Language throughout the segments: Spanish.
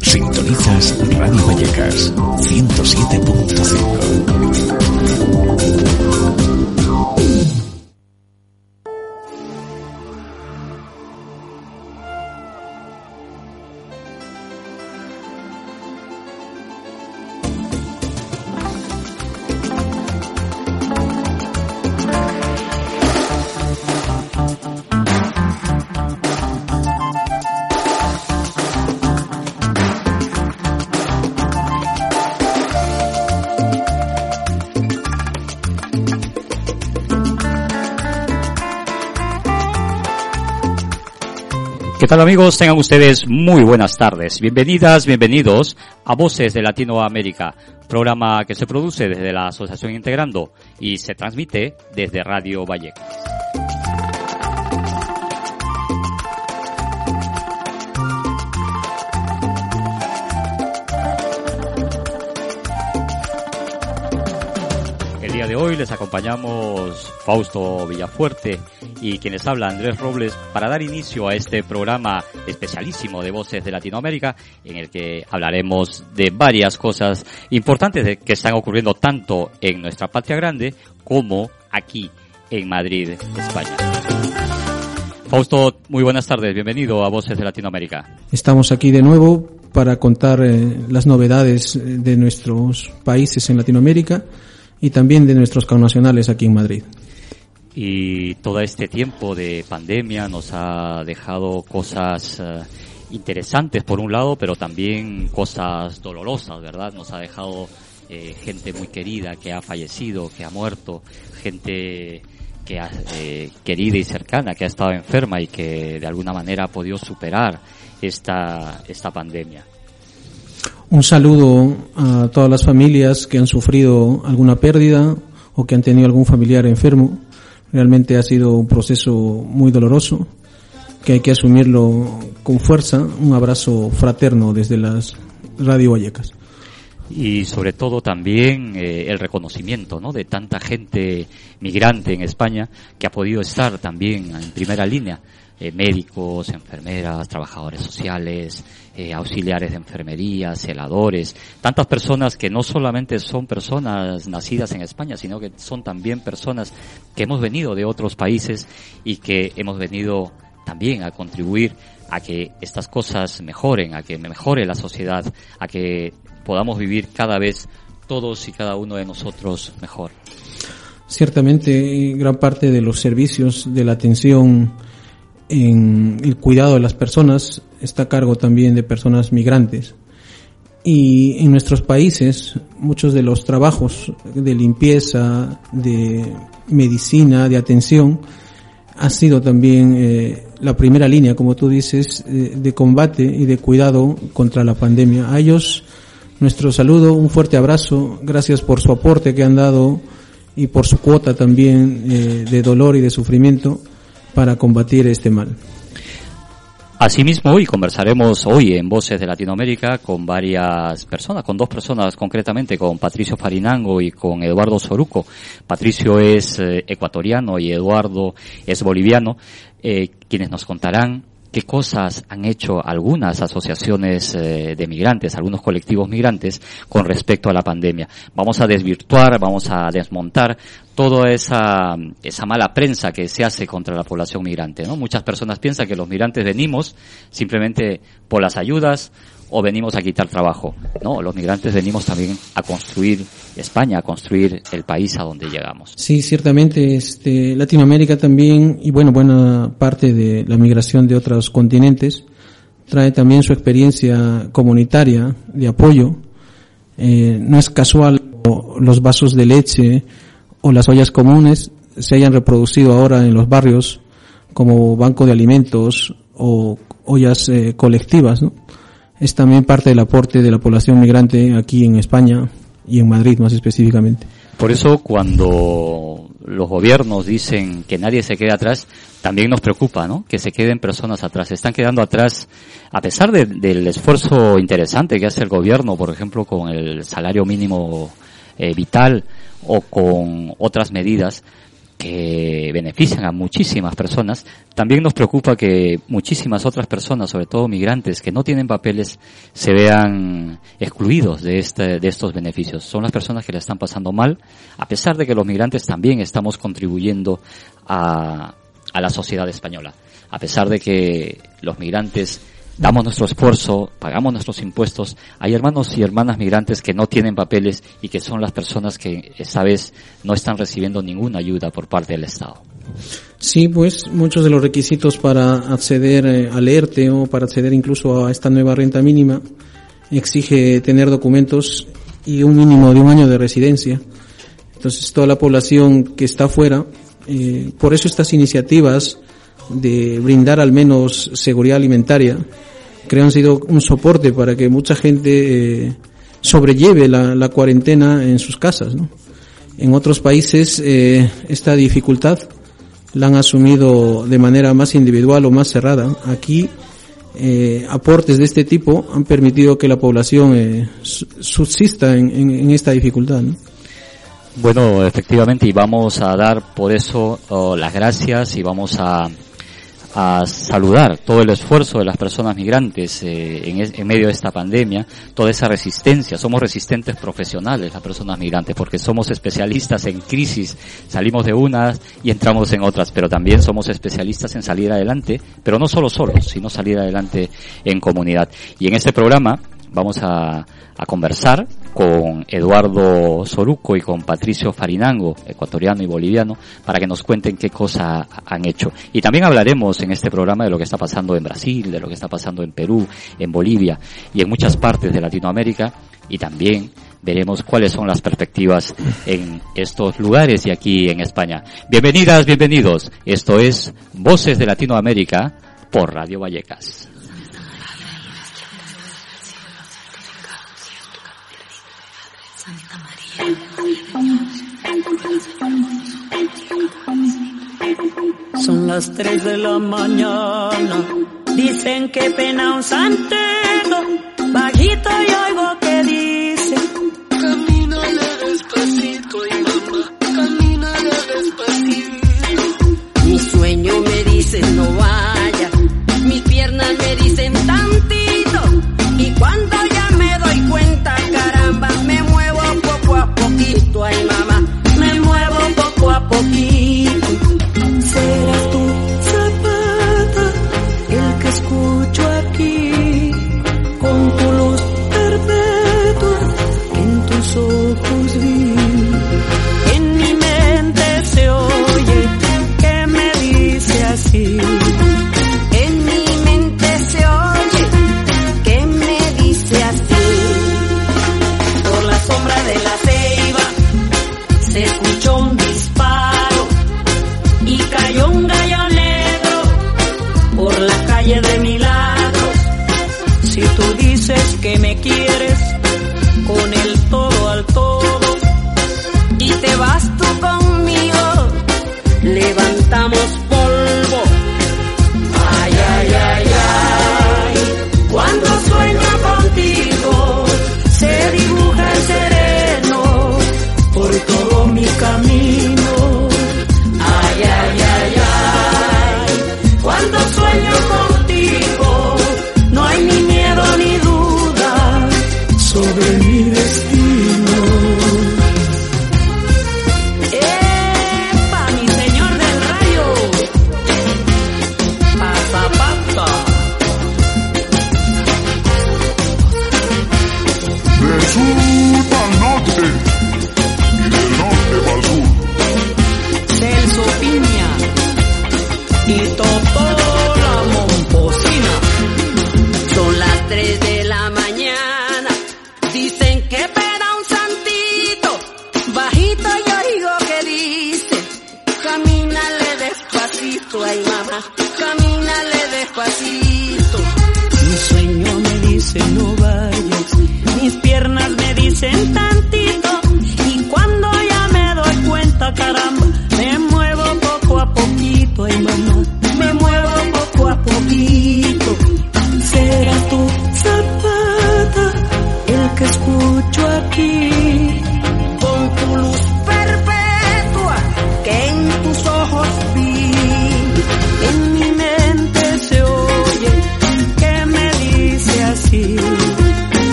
Sintonizas Radio Vallecas 107.5. tal amigos? Tengan ustedes muy buenas tardes. Bienvenidas, bienvenidos a Voces de Latinoamérica, programa que se produce desde la Asociación Integrando y se transmite desde Radio Vallecas. Hoy les acompañamos Fausto Villafuerte, y quienes habla Andrés Robles para dar inicio a este programa especialísimo de Voces de Latinoamérica en el que hablaremos de varias cosas importantes que están ocurriendo tanto en nuestra patria grande como aquí en Madrid, España. Fausto, muy buenas tardes, bienvenido a Voces de Latinoamérica. Estamos aquí de nuevo para contar eh, las novedades de nuestros países en Latinoamérica y también de nuestros connacionales aquí en Madrid y todo este tiempo de pandemia nos ha dejado cosas eh, interesantes por un lado, pero también cosas dolorosas, ¿verdad? Nos ha dejado eh, gente muy querida que ha fallecido, que ha muerto, gente que ha, eh, querida y cercana que ha estado enferma y que de alguna manera ha podido superar esta, esta pandemia. Un saludo a todas las familias que han sufrido alguna pérdida o que han tenido algún familiar enfermo Realmente ha sido un proceso muy doloroso que hay que asumirlo con fuerza. Un abrazo fraterno desde las Radio Vallecas. Y sobre todo también eh, el reconocimiento ¿no? de tanta gente migrante en España que ha podido estar también en primera línea eh, médicos, enfermeras, trabajadores sociales, eh, auxiliares de enfermería, celadores, tantas personas que no solamente son personas nacidas en España, sino que son también personas que hemos venido de otros países y que hemos venido también a contribuir a que estas cosas mejoren, a que mejore la sociedad, a que podamos vivir cada vez todos y cada uno de nosotros mejor. Ciertamente, gran parte de los servicios de la atención en el cuidado de las personas está a cargo también de personas migrantes. Y en nuestros países muchos de los trabajos de limpieza, de medicina, de atención, ha sido también eh, la primera línea, como tú dices, eh, de combate y de cuidado contra la pandemia. A ellos nuestro saludo, un fuerte abrazo, gracias por su aporte que han dado y por su cuota también eh, de dolor y de sufrimiento para combatir este mal. Asimismo, hoy conversaremos hoy en Voces de Latinoamérica con varias personas, con dos personas concretamente, con Patricio Farinango y con Eduardo Soruco. Patricio es eh, ecuatoriano y Eduardo es boliviano, eh, quienes nos contarán qué cosas han hecho algunas asociaciones eh, de migrantes, algunos colectivos migrantes con respecto a la pandemia. Vamos a desvirtuar, vamos a desmontar toda esa, esa mala prensa que se hace contra la población migrante. ¿no? Muchas personas piensan que los migrantes venimos simplemente por las ayudas o venimos a quitar trabajo. No, los migrantes venimos también a construir España, a construir el país a donde llegamos. Sí, ciertamente, este, Latinoamérica también, y bueno, buena parte de la migración de otros continentes, trae también su experiencia comunitaria de apoyo. Eh, no es casual los vasos de leche o las ollas comunes se hayan reproducido ahora en los barrios como banco de alimentos o ollas eh, colectivas, ¿no? Es también parte del aporte de la población migrante aquí en España y en Madrid más específicamente. Por eso cuando los gobiernos dicen que nadie se quede atrás, también nos preocupa, ¿no? Que se queden personas atrás. Se están quedando atrás, a pesar del esfuerzo interesante que hace el gobierno, por ejemplo, con el salario mínimo eh, vital o con otras medidas, que benefician a muchísimas personas, también nos preocupa que muchísimas otras personas, sobre todo migrantes que no tienen papeles, se vean excluidos de, este, de estos beneficios. Son las personas que le están pasando mal, a pesar de que los migrantes también estamos contribuyendo a, a la sociedad española. A pesar de que los migrantes damos nuestro esfuerzo, pagamos nuestros impuestos. Hay hermanos y hermanas migrantes que no tienen papeles y que son las personas que esta vez no están recibiendo ninguna ayuda por parte del Estado. Sí, pues muchos de los requisitos para acceder eh, al ERTE o para acceder incluso a esta nueva renta mínima exige tener documentos y un mínimo de un año de residencia. Entonces toda la población que está afuera, eh, por eso estas iniciativas de brindar al menos seguridad alimentaria creo han sido un soporte para que mucha gente eh, sobrelleve la, la, cuarentena en sus casas. ¿no? En otros países eh, esta dificultad la han asumido de manera más individual o más cerrada. Aquí eh, aportes de este tipo han permitido que la población eh, subsista en, en, en, esta dificultad. ¿no? Bueno, efectivamente, y vamos a dar por eso oh, las gracias y vamos a a saludar todo el esfuerzo de las personas migrantes eh, en, en, medio de esta pandemia, toda esa resistencia. Somos resistentes profesionales las personas migrantes porque somos especialistas en crisis, salimos de unas y entramos en otras, pero también somos especialistas en salir adelante, pero no solo solos, sino salir adelante en comunidad. Y en este programa vamos a, a conversar con Eduardo Soruco y con Patricio Farinango, ecuatoriano y boliviano, para que nos cuenten qué cosa han hecho. Y también hablaremos en este programa de lo que está pasando en Brasil, de lo que está pasando en Perú, en Bolivia y en muchas partes de Latinoamérica y también veremos cuáles son las perspectivas en estos lugares y aquí en España. Bienvenidas, bienvenidos. Esto es Voces de Latinoamérica por Radio Vallecas. Son las tres de la mañana, dicen que pena un santero, bajito y oigo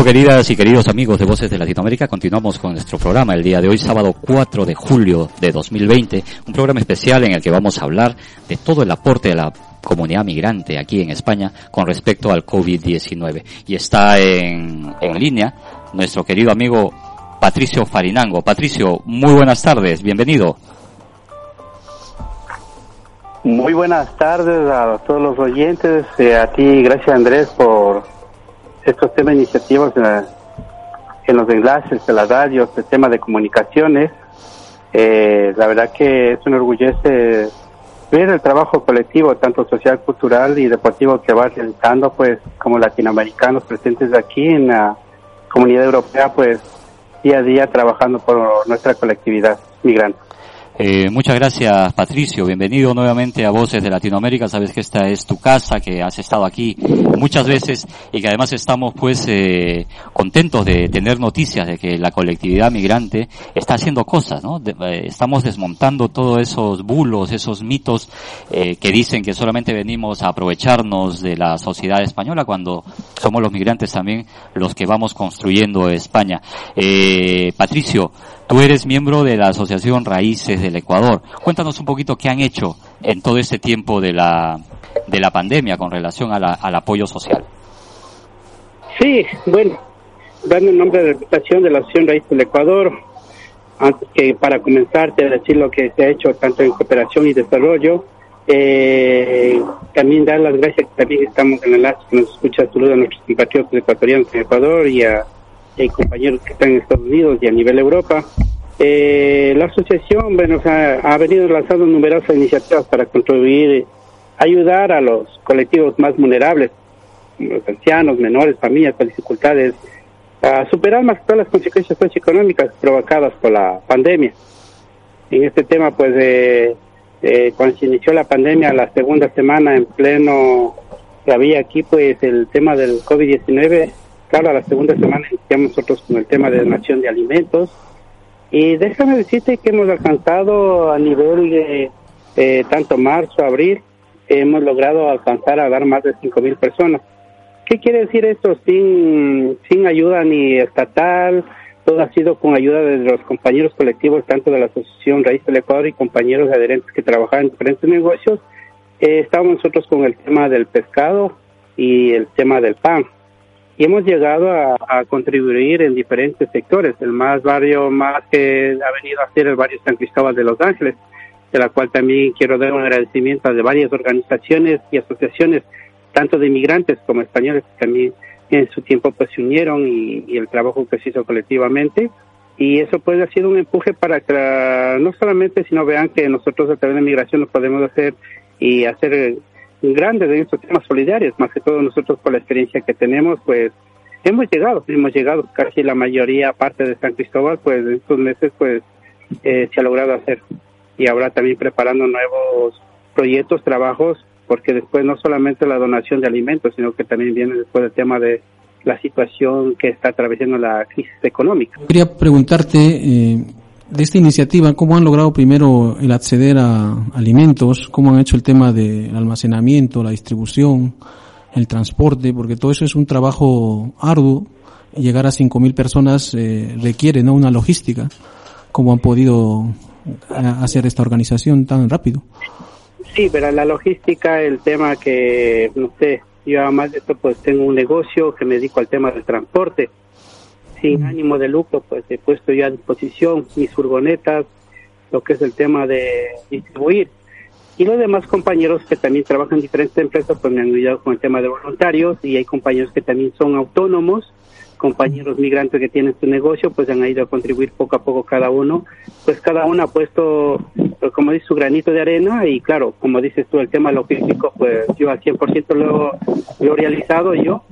Bueno, queridas y queridos amigos de Voces de Latinoamérica, continuamos con nuestro programa el día de hoy, sábado 4 de julio de 2020, un programa especial en el que vamos a hablar de todo el aporte de la comunidad migrante aquí en España con respecto al COVID-19. Y está en, en línea nuestro querido amigo Patricio Farinango. Patricio, muy buenas tardes, bienvenido. Muy buenas tardes a todos los oyentes, eh, a ti, gracias Andrés por estos temas iniciativos en, la- en los enlaces de las radios, el tema de comunicaciones. Eh, la verdad que eso me enorgullece ver el trabajo colectivo, tanto social, cultural y deportivo que va realizando, pues como latinoamericanos presentes aquí en la comunidad europea, pues día a día trabajando por nuestra colectividad migrante. Eh, muchas gracias, Patricio. Bienvenido nuevamente a Voces de Latinoamérica. Sabes que esta es tu casa, que has estado aquí muchas veces y que además estamos pues eh, contentos de tener noticias de que la colectividad migrante está haciendo cosas, ¿no? De- eh, estamos desmontando todos esos bulos, esos mitos eh, que dicen que solamente venimos a aprovecharnos de la sociedad española cuando somos los migrantes también los que vamos construyendo España. Patricio, Tú eres miembro de la Asociación Raíces del Ecuador. Cuéntanos un poquito qué han hecho en todo este tiempo de la, de la pandemia con relación a la- al apoyo social. Sí, bueno, dando el nombre de reputación de la Asociación Raíz del Ecuador, antes que para comenzar te decir lo que se ha hecho tanto en cooperación y desarrollo, eh, también dar las gracias que también estamos en el enlace que nos escucha, saludos a nuestros compatriotas ecuatorianos en Ecuador y a, y compañeros que están en Estados Unidos y a nivel Europa. Eh, la asociación bueno, ha venido lanzando numerosas iniciativas para contribuir, ayudar a los colectivos más vulnerables los ancianos, menores, familias con dificultades, a superar más todas las consecuencias socioeconómicas provocadas por la pandemia. En este tema, pues, eh, eh, cuando se inició la pandemia, la segunda semana en pleno, que había aquí, pues, el tema del COVID-19, claro, a la segunda semana iniciamos nosotros con el tema de donación de alimentos, y déjame decirte que hemos alcanzado a nivel de eh, tanto marzo, abril, hemos logrado alcanzar a dar más de 5.000 personas. ¿Qué quiere decir esto? Sin, sin ayuda ni estatal, todo ha sido con ayuda de los compañeros colectivos, tanto de la Asociación Raíz del Ecuador y compañeros adherentes que trabajan en diferentes negocios. Eh, estábamos nosotros con el tema del pescado y el tema del pan. Y hemos llegado a, contribuir en diferentes sectores. El más barrio más que ha venido a ser el barrio San Cristóbal de Los Ángeles, de la cual también quiero dar un agradecimiento a de varias organizaciones y asociaciones tanto de inmigrantes como españoles que también en su tiempo pues se unieron y, el trabajo que se hizo colectivamente y eso pues ha sido un empuje para que no solamente sino vean que nosotros a través de migración nos podemos hacer y hacer grandes en estos temas solidarios más que todo nosotros por la experiencia que tenemos pues hemos llegado hemos llegado casi la mayoría parte de San Cristóbal pues en estos meses pues eh, se ha logrado hacer y ahora también preparando nuevos proyectos trabajos porque después no solamente la donación de alimentos, sino que también viene después el tema de la situación que está atravesando la crisis económica. Quería preguntarte eh, de esta iniciativa, ¿cómo han logrado primero el acceder a alimentos? ¿Cómo han hecho el tema del almacenamiento, la distribución, el transporte? Porque todo eso es un trabajo arduo. Llegar a 5.000 personas eh, requiere ¿no? una logística. ¿Cómo han podido eh, hacer esta organización tan rápido? Sí, pero la logística, el tema que, no sé, yo además de esto pues tengo un negocio que me dedico al tema del transporte. Sin ánimo de lucro, pues he puesto ya a disposición mis furgonetas, lo que es el tema de distribuir. Y los demás compañeros que también trabajan en diferentes empresas, pues me han ayudado con el tema de voluntarios y hay compañeros que también son autónomos, compañeros migrantes que tienen su negocio, pues han ido a contribuir poco a poco cada uno. Pues cada uno ha puesto, pues, como dice, su granito de arena y claro, como dices tú, el tema logístico, pues yo al 100% lo, lo he realizado yo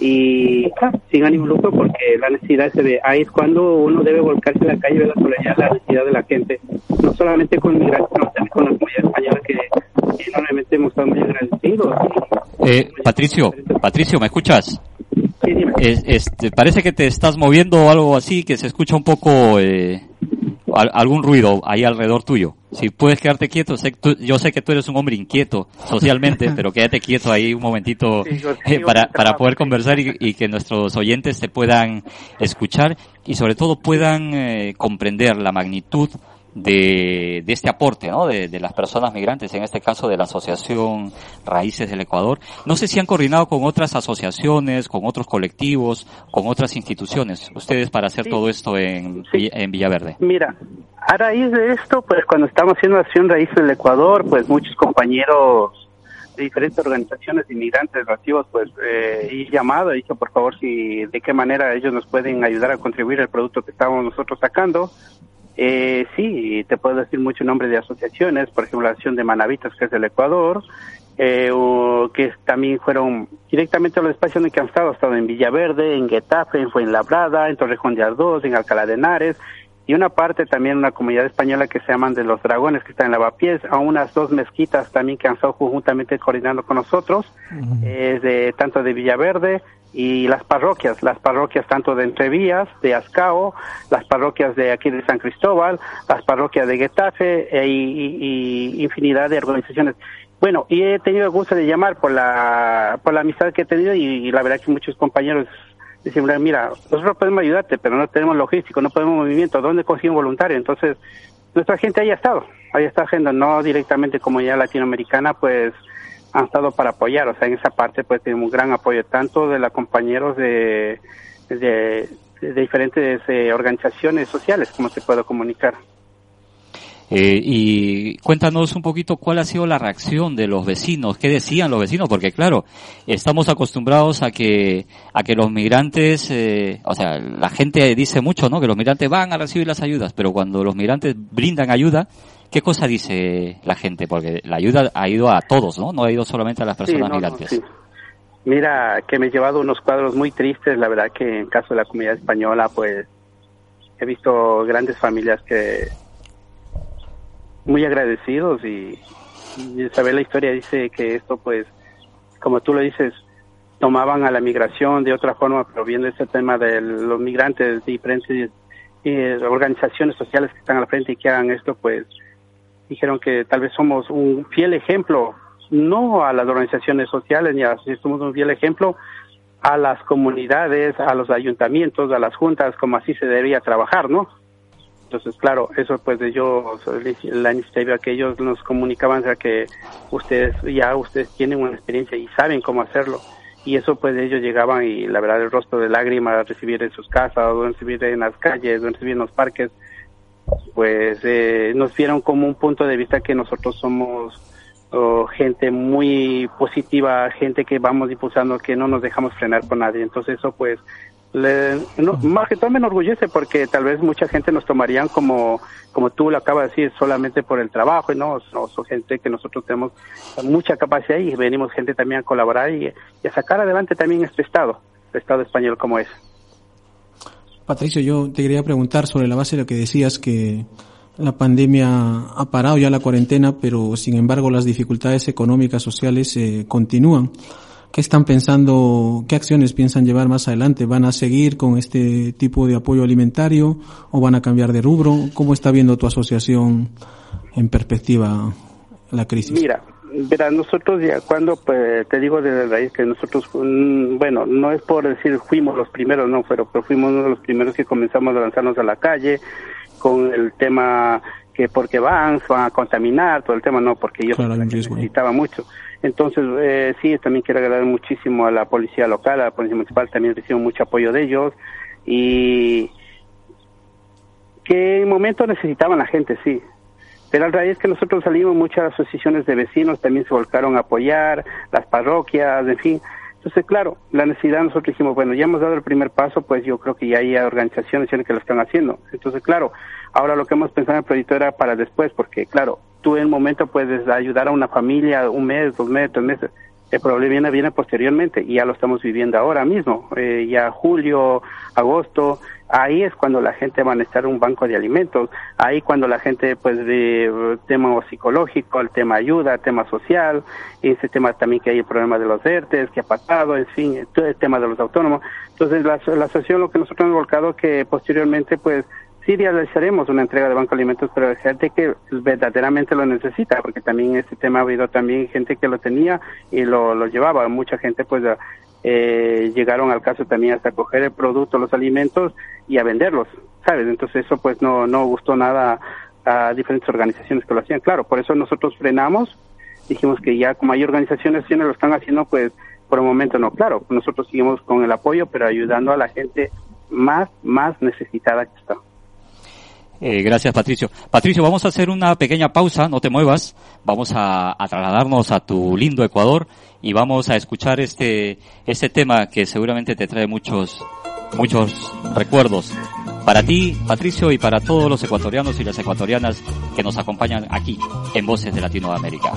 y claro, sin ánimo lucro porque la necesidad se ve. Ahí es cuando uno debe volcarse en la calle y ver la solidaridad, la necesidad de la gente, no solamente con migrantes, sino también con la comunidad española que, normalmente hemos estado muy agradecidos. Eh, Patricio, Patricio, ¿me escuchas? Sí, dime. Es- este, parece que te estás moviendo o algo así, que se escucha un poco eh, al- algún ruido ahí alrededor tuyo. si puedes quedarte quieto, sé, tú, yo sé que tú eres un hombre inquieto socialmente, pero quédate quieto ahí un momentito eh, para, para poder conversar y, y, que nuestros oyentes te puedan escuchar y sobre todo puedan eh, comprender la magnitud de, de este aporte ¿no? de, de, las personas migrantes, en este caso de la Asociación Raíces del Ecuador. No sé si han coordinado con otras asociaciones, con otros colectivos, con otras instituciones, ustedes para hacer sí. todo esto en, sí. en Villaverde. Mira, a raíz de esto, pues cuando estamos haciendo la Asociación Raíces del Ecuador, pues muchos compañeros de diferentes organizaciones de inmigrantes relativos, pues eh, he llamado, he dicho por favor si de qué manera ellos nos pueden ayudar a contribuir al producto que estamos nosotros sacando eh, sí, te puedo decir mucho nombre de asociaciones, por ejemplo la Asociación de Manavitas, que es del Ecuador, eh, o que también fueron directamente a los espacios en que han estado, han estado en Villaverde, en Getafe, en Fuenlabrada, en Torrejón de Ardós, en Alcalá de Henares, y una parte también una comunidad española que se llaman de los dragones que está en Lavapiés, a unas dos mezquitas también que han estado conjuntamente coordinando con nosotros, uh -huh. eh, de, tanto de Villaverde, y las parroquias, las parroquias tanto de Entrevías, de Ascao, las parroquias de aquí de San Cristóbal, las parroquias de Getafe e, y, infinidad de organizaciones. Bueno, y he tenido el gusto de llamar por la, por la amistad que he tenido y, la verdad que muchos compañeros dicen, mira, nosotros podemos ayudarte, pero no tenemos logístico, no podemos movimiento, ¿dónde consigo un voluntario? Entonces, nuestra gente ahí ha estado, ahí está haciendo, no directamente como ya latinoamericana, pues han estado para apoyar, o sea, en esa parte pues tenemos un gran apoyo tanto de los compañeros de, de, diferentes eh, organizaciones sociales, como se puede comunicar. Eh, y cuéntanos un poquito cuál ha sido la reacción de los vecinos, qué decían los vecinos, porque claro, estamos acostumbrados a que a que los migrantes, eh, o sea, la gente dice mucho, ¿no? Que los migrantes van a recibir las ayudas, pero cuando los migrantes brindan ayuda, ¿qué cosa dice la gente? Porque la ayuda ha ido a todos, ¿no? No ha ido solamente a las personas sí, no, migrantes. No, sí. Mira, que me he llevado unos cuadros muy tristes, la verdad que en caso de la comunidad española, pues he visto grandes familias que muy agradecidos y, y saber la historia dice que esto pues como tú lo dices tomaban a la migración de otra forma pero viendo ese tema de los migrantes diferentes eh, organizaciones sociales que están al frente y que hagan esto pues dijeron que tal vez somos un fiel ejemplo no a las organizaciones sociales ni a somos un fiel ejemplo a las comunidades, a los ayuntamientos, a las juntas, como así se debería trabajar, ¿no? Entonces, claro, eso pues de yo, la iniciativa que ellos nos comunicaban era que ustedes ya ustedes tienen una experiencia y saben cómo hacerlo. Y eso pues ellos llegaban y la verdad el rostro de lágrimas recibir en sus casas, o recibir en las calles, o recibir en los parques, pues eh, nos vieron como un punto de vista que nosotros somos oh, gente muy positiva, gente que vamos impulsando, que no nos dejamos frenar por nadie. Entonces eso pues le, no, más que todo me enorgullece porque tal vez mucha gente nos tomarían como, como tú lo acabas de decir, solamente por el trabajo, ¿no? Son, son gente que nosotros tenemos mucha capacidad y venimos gente también a colaborar y, y a sacar adelante también este Estado, el Estado español como es. Patricio, yo te quería preguntar sobre la base de lo que decías que la pandemia ha parado ya la cuarentena, pero sin embargo las dificultades económicas, sociales eh, continúan. ¿Qué están pensando, qué acciones piensan llevar más adelante? ¿Van a seguir con este tipo de apoyo alimentario o van a cambiar de rubro? ¿Cómo está viendo tu asociación en perspectiva la crisis? Mira, verá, nosotros ya cuando, pues, te digo desde raíz que nosotros, bueno, no es por decir fuimos los primeros, no, pero, pero fuimos uno de los primeros que comenzamos a lanzarnos a la calle con el tema que porque van, van a contaminar, todo el tema, no, porque yo claro, necesitaba mucho. Entonces, eh, sí, también quiero agradecer muchísimo a la policía local, a la policía municipal, también recibo mucho apoyo de ellos y que en momento necesitaban la gente, sí. Pero al raíz que nosotros salimos, muchas asociaciones de vecinos también se volcaron a apoyar, las parroquias, en fin. Entonces, claro, la necesidad nosotros dijimos, bueno, ya hemos dado el primer paso, pues yo creo que ya hay organizaciones que lo están haciendo. Entonces, claro, ahora lo que hemos pensado en el proyecto era para después, porque claro, tú en el momento puedes ayudar a una familia un mes, dos meses, tres meses. El problema viene, viene posteriormente y ya lo estamos viviendo ahora mismo, eh, ya julio, agosto, ahí es cuando la gente va a necesitar un banco de alimentos, ahí cuando la gente pues de tema psicológico, el tema ayuda, tema social, ese tema también que hay el problema de los ERTES, que ha pasado, en fin, todo el tema de los autónomos. Entonces la, la asociación lo que nosotros hemos volcado que posteriormente pues sí realizaremos una entrega de Banco de Alimentos la gente que verdaderamente lo necesita, porque también este tema ha habido también gente que lo tenía y lo, lo llevaba. Mucha gente pues eh, llegaron al caso también hasta coger el producto, los alimentos y a venderlos, ¿sabes? Entonces eso pues no, no gustó nada a diferentes organizaciones que lo hacían. Claro, por eso nosotros frenamos, dijimos que ya como hay organizaciones que lo están haciendo, pues por el momento no. Claro, nosotros seguimos con el apoyo, pero ayudando a la gente más, más necesitada que está. Eh, gracias, Patricio. Patricio, vamos a hacer una pequeña pausa, no te muevas. Vamos a, a, trasladarnos a tu lindo Ecuador y vamos a escuchar este, este tema que seguramente te trae muchos, muchos recuerdos. Para ti, Patricio, y para todos los ecuatorianos y las ecuatorianas que nos acompañan aquí en Voces de Latinoamérica.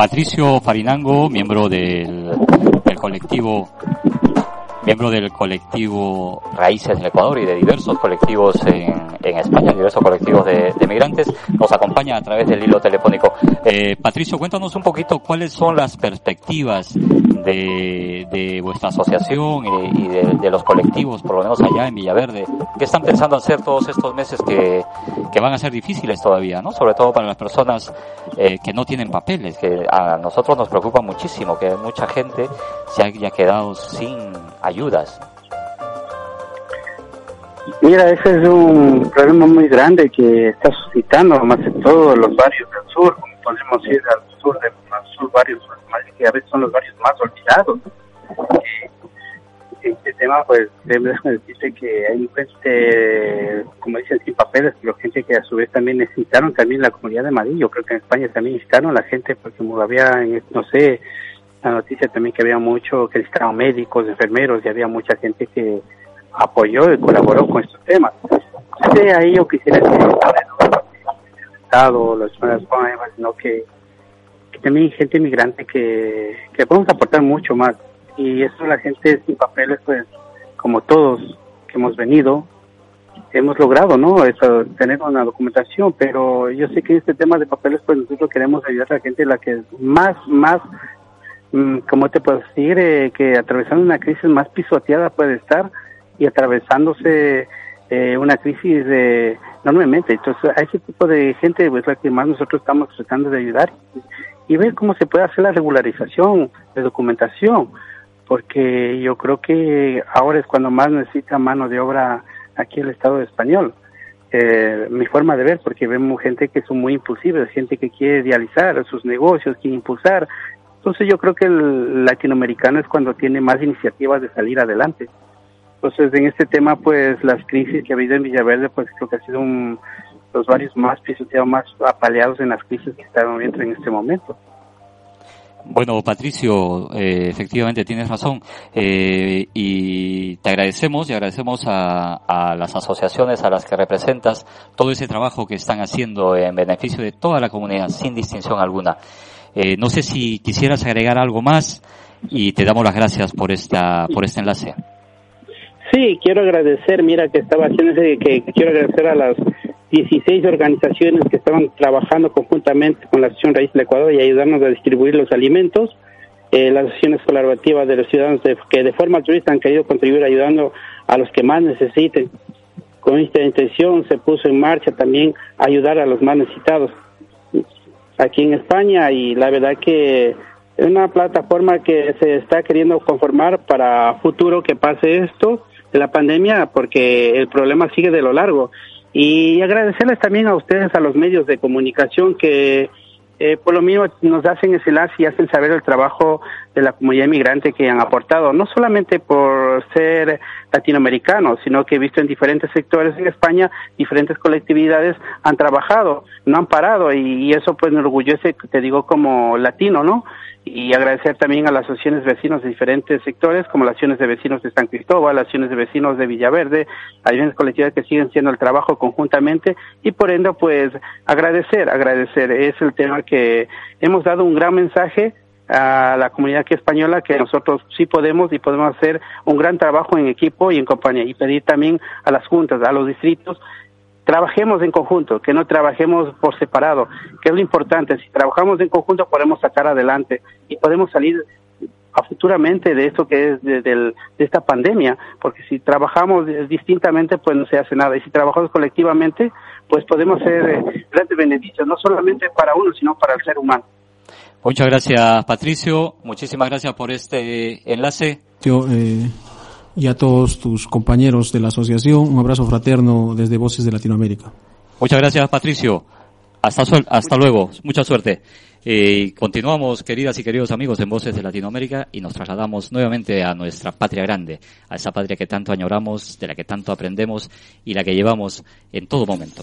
Patricio Farinango, miembro del, del colectivo miembro del colectivo Raíces del Ecuador y de diversos colectivos en, en España, diversos colectivos de, de, migrantes, nos acompaña a través del hilo telefónico. Eh, Patricio, cuéntanos un poquito cuáles son las perspectivas de, de vuestra asociación y, de, los colectivos, por lo menos allá en Villaverde. ¿Qué están pensando hacer todos estos meses que, que van a ser difíciles todavía, ¿no? Sobre todo para las personas eh, que no tienen papeles, que a nosotros nos preocupa muchísimo que mucha gente se haya quedado sin ayudas. Mira, ese es un problema muy grande que está suscitando más en todos los barrios del sur, como podemos ir al sur de sur barrios que a veces son los barrios más olvidados. este tema, pues, déjame decirte que hay gente, como dicen, sin papeles, pero gente que a su vez también necesitaron también la comunidad de Madrid. Yo creo que en España también necesitaron la gente, porque como había, no sé, la noticia también que había mucho, que necesitaban médicos, enfermeros, y había mucha gente que apoyó y colaboró con estos temas. Entonces, ahí yo quisiera el Estado, las sino que, que también hay gente inmigrante que, que podemos aportar mucho más. Y eso la gente sin papeles, pues, como todos que hemos venido, hemos logrado, ¿no? Eso, tener una documentación, pero yo sé que este tema de papeles, pues nosotros queremos ayudar a la gente la que más, más, mm, ¿cómo te puedo decir? Eh, que atravesando una crisis más pisoteada puede estar y atravesándose eh, una crisis de, enormemente. Entonces, a ese tipo de gente, pues la que más nosotros estamos tratando de ayudar y ver cómo se puede hacer la regularización de documentación, porque yo creo que ahora es cuando más necesita mano de obra aquí el Estado español. Eh, mi forma de ver, porque vemos gente que son muy impulsivas, gente que quiere idealizar sus negocios, quiere impulsar. Entonces yo creo que el latinoamericano es cuando tiene más iniciativas de salir adelante. Entonces en este tema, pues las crisis que ha habido en Villaverde, pues creo que ha sido un, los varios más pisoteados, más apaleados en las crisis que están viendo en este momento. Bueno, Patricio, eh, efectivamente tienes razón. Eh, y te agradecemos y agradecemos a, a, las asociaciones a las que representas todo ese trabajo que están haciendo en beneficio de toda la comunidad, sin distinción alguna. Eh, no sé si quisieras agregar algo más y te damos las gracias por esta por este enlace. Sí, quiero agradecer, mira que estaba haciendo que quiero agradecer a las 16 organizaciones que estaban trabajando conjuntamente con la Asociación Raíz del Ecuador y ayudarnos a distribuir los alimentos. Eh, las asociaciones colaborativas de los ciudadanos que de forma altruista han querido contribuir ayudando a los que más necesiten. Con esta intención se puso en marcha también ayudar a los más necesitados aquí en España y la verdad que es una plataforma que se está queriendo conformar para futuro que pase esto de la pandemia porque el problema sigue de lo largo y agradecerles también a ustedes, a los medios de comunicación que eh, por lo mismo nos hacen ese enlace y hacen saber el trabajo de la comunidad inmigrante que han aportado, no solamente por ser latinoamericanos, sino que he visto en diferentes sectores en España, diferentes colectividades han trabajado, no han parado y, eso pues me orgullece, te digo, como latino, ¿no? Y agradecer también a las asociaciones de vecinos de diferentes sectores, como las acciones de vecinos de San Cristóbal, las acciones de vecinos de Villaverde, hay unas colectividades que siguen haciendo el trabajo conjuntamente y por ende, pues agradecer, agradecer. Es el tema que hemos dado un gran mensaje a la comunidad aquí española que nosotros sí podemos y podemos hacer un gran trabajo en equipo y en compañía y pedir también a las juntas, a los distritos trabajemos en conjunto, que no trabajemos por separado, que es lo importante. Si trabajamos en conjunto podemos sacar adelante y podemos salir a futuramente de esto que es de, de, esta pandemia, porque si trabajamos distintamente pues no se hace nada y si trabajamos colectivamente pues podemos ser eh, grandes beneficios, no solamente para uno, sino para el ser humano. Muchas gracias Patricio, muchísimas gracias por este enlace. Yo, eh y a todos tus compañeros de la asociación. Un abrazo fraterno desde Voces de Latinoamérica. Muchas gracias, Patricio. Hasta, hasta luego. Mucha suerte. Eh, continuamos, queridas y queridos amigos, en Voces de Latinoamérica y nos trasladamos nuevamente a nuestra patria grande, a esa patria que tanto añoramos, de la que tanto aprendemos y la que llevamos en todo momento.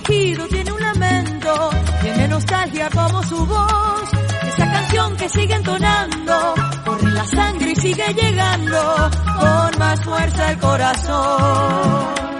Quejido, tiene un lamento, tiene nostalgia como su voz. Esa canción que sigue entonando, corre la sangre y sigue llegando con más fuerza el corazón.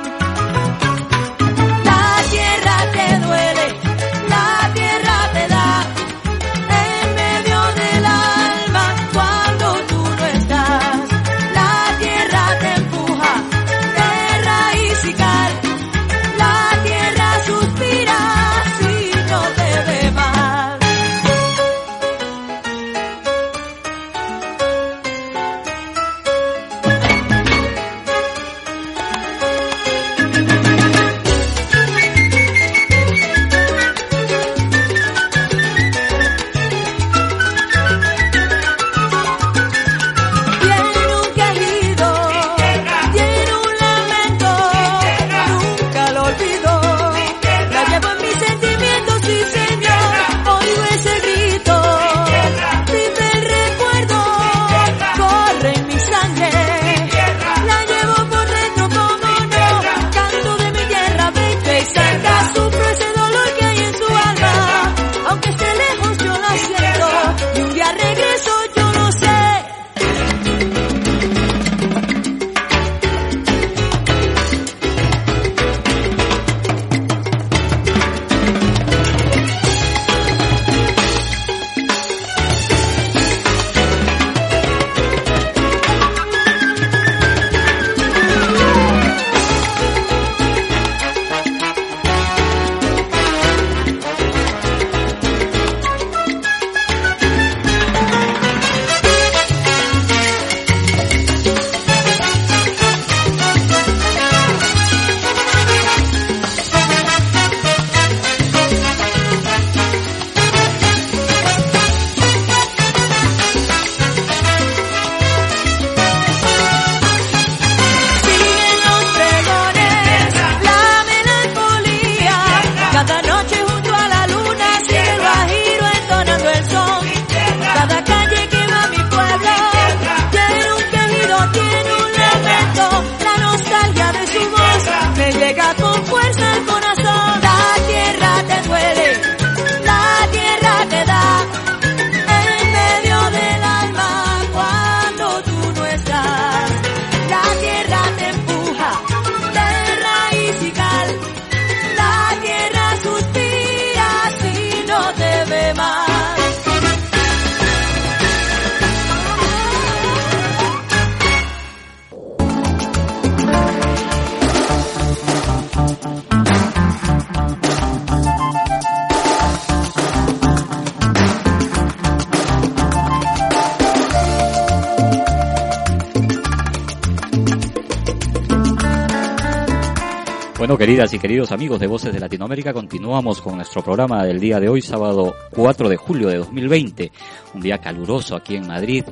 Bueno, queridas y queridos amigos de Voces de Latinoamérica, continuamos con nuestro programa del día de hoy, sábado 4 de julio de 2020, un día caluroso aquí en Madrid.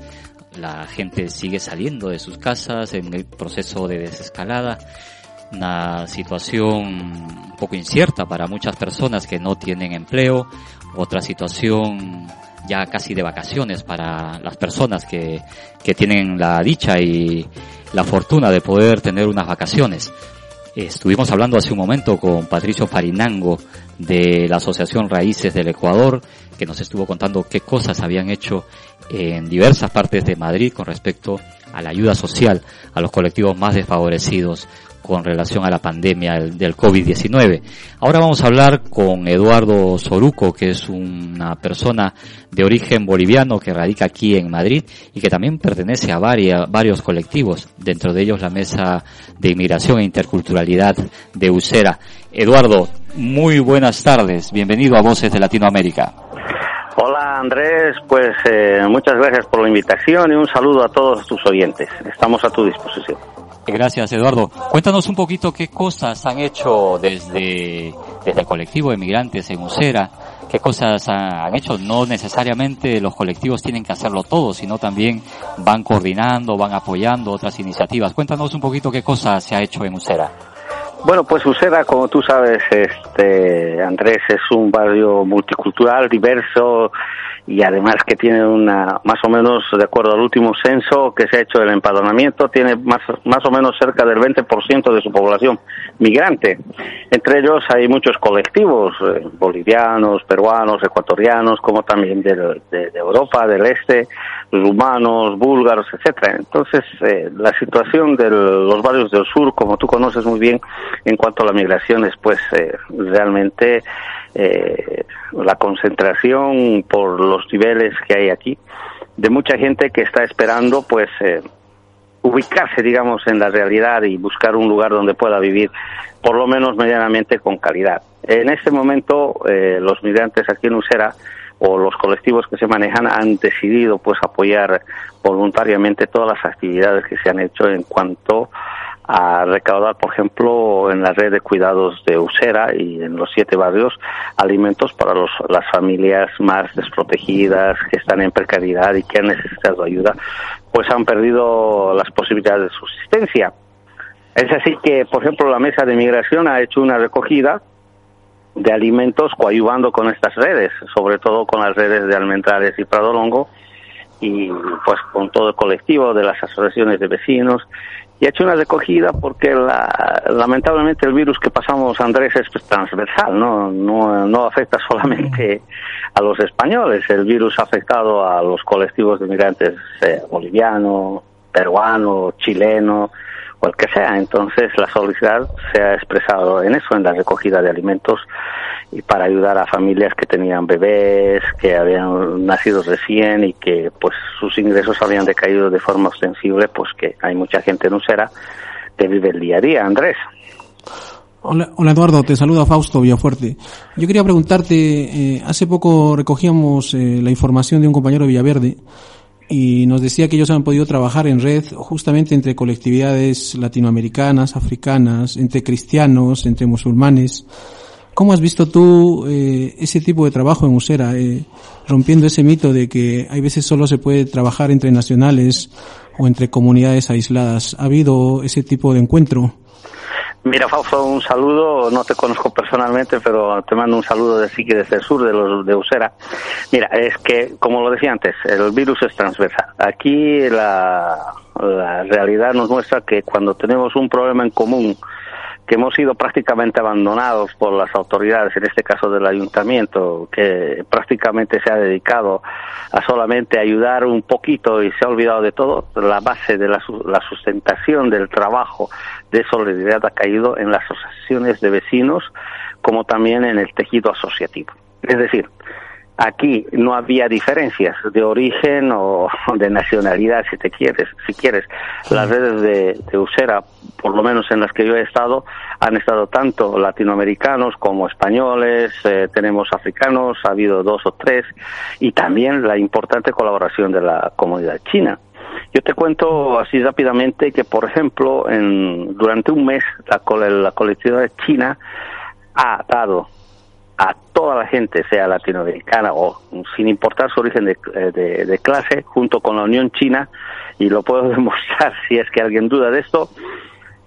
La gente sigue saliendo de sus casas en el proceso de desescalada, una situación un poco incierta para muchas personas que no tienen empleo, otra situación ya casi de vacaciones para las personas que, que tienen la dicha y la fortuna de poder tener unas vacaciones. Estuvimos hablando hace un momento con Patricio Farinango de la Asociación Raíces del Ecuador, que nos estuvo contando qué cosas habían hecho en diversas partes de Madrid con respecto a la ayuda social a los colectivos más desfavorecidos con relación a la pandemia del del COVID-19. Ahora vamos a hablar con Eduardo Soruco, que es una persona de origen boliviano que radica aquí en Madrid y que también pertenece a varia- varios colectivos, dentro de ellos la Mesa de Inmigración e Interculturalidad de Usera. Eduardo, muy buenas tardes, bienvenido a Voces de Latinoamérica. Hola Andrés, pues eh, muchas gracias por la invitación y un saludo a todos tus oyentes. Estamos a tu disposición. Gracias, Eduardo. Cuéntanos un poquito qué cosas han hecho desde, desde el colectivo de migrantes en Usera, qué cosas han, hecho. No necesariamente los colectivos tienen que hacerlo todo, sino también van coordinando, van apoyando otras iniciativas. Cuéntanos un poquito qué cosas se ha hecho en Usera. Bueno, pues Usera, como tú sabes, este Andrés, es un barrio multicultural, diverso y además que tiene una, más o menos, de acuerdo al último censo que se ha hecho del empadronamiento, tiene más, más o menos cerca del 20% de su población migrante. Entre ellos hay muchos colectivos, eh, bolivianos, peruanos, ecuatorianos, como también de, Europa, del este, rumanos, búlgaros, etcétera. Entonces, eh, la situación de los barrios del sur, como tú conoces muy bien, en cuanto a la migración, es pues eh, realmente eh, la concentración por los niveles que hay aquí de mucha gente que está esperando pues eh, ubicarse digamos en la realidad y buscar un lugar donde pueda vivir por lo menos medianamente con calidad. En este momento eh, los migrantes aquí en Usera o los colectivos que se manejan han decidido pues apoyar voluntariamente todas las actividades que se han hecho en cuanto a recaudar, por ejemplo, en la red de cuidados de Usera y en los siete barrios, alimentos para los, las familias más desprotegidas, que están en precariedad y que han necesitado ayuda, pues han perdido las posibilidades de subsistencia. Es así que, por ejemplo, la Mesa de Migración ha hecho una recogida de alimentos coayuvando con estas redes, sobre todo con las redes de Almendrales y Pradolongo, y pues con todo el colectivo de las asociaciones de vecinos y ha hecho una recogida porque la, lamentablemente el virus que pasamos, Andrés, es transversal, ¿no? No, afecta solamente a los españoles, el virus ha afectado a los colectivos de migrantes eh, boliviano, peruano, chileno, el que sea. Entonces la solidaridad se ha expresado en eso, en la recogida de alimentos y para ayudar a familias que tenían bebés, que habían nacido recién y que pues sus ingresos habían decaído de forma ostensible, pues que hay mucha gente en Usera que vive el día a día. Andrés. Hola, hola Eduardo, te saluda Fausto Villafuerte. Yo quería preguntarte, eh, hace poco recogíamos eh, la información de un compañero de Villaverde y nos decía que ellos han podido trabajar en red justamente entre colectividades latinoamericanas, africanas, entre cristianos, entre musulmanes. ¿Cómo has visto tú eh, ese tipo de trabajo en Usera, eh, rompiendo ese mito de que hay veces solo se puede trabajar entre nacionales o entre comunidades aisladas? ¿Ha habido ese tipo de encuentro? Mira, Fausto, un saludo. No te conozco personalmente, pero te mando un saludo de Sique desde el sur, de los de Usera. Mira, es que, como lo decía antes, el virus es transversal. Aquí la, la realidad nos muestra que cuando tenemos un problema en común, que hemos sido prácticamente abandonados por las autoridades, en este caso del ayuntamiento, que prácticamente se ha dedicado a solamente ayudar un poquito y se ha olvidado de todo, la base de la, la sustentación del trabajo de solidaridad ha caído en las asociaciones de vecinos como también en el tejido asociativo. Es decir, Aquí no había diferencias de origen o de nacionalidad, si te quieres, si quieres. Las redes de, de, Usera, por lo menos en las que yo he estado, han estado tanto latinoamericanos como españoles, eh, tenemos africanos, ha habido dos o tres, y también la importante colaboración de la comunidad china. Yo te cuento así rápidamente que, por ejemplo, en, durante un mes la, la colectividad china ha dado a toda la gente, sea latinoamericana o sin importar su origen de, de, de, clase, junto con la Unión China, y lo puedo demostrar si es que alguien duda de esto,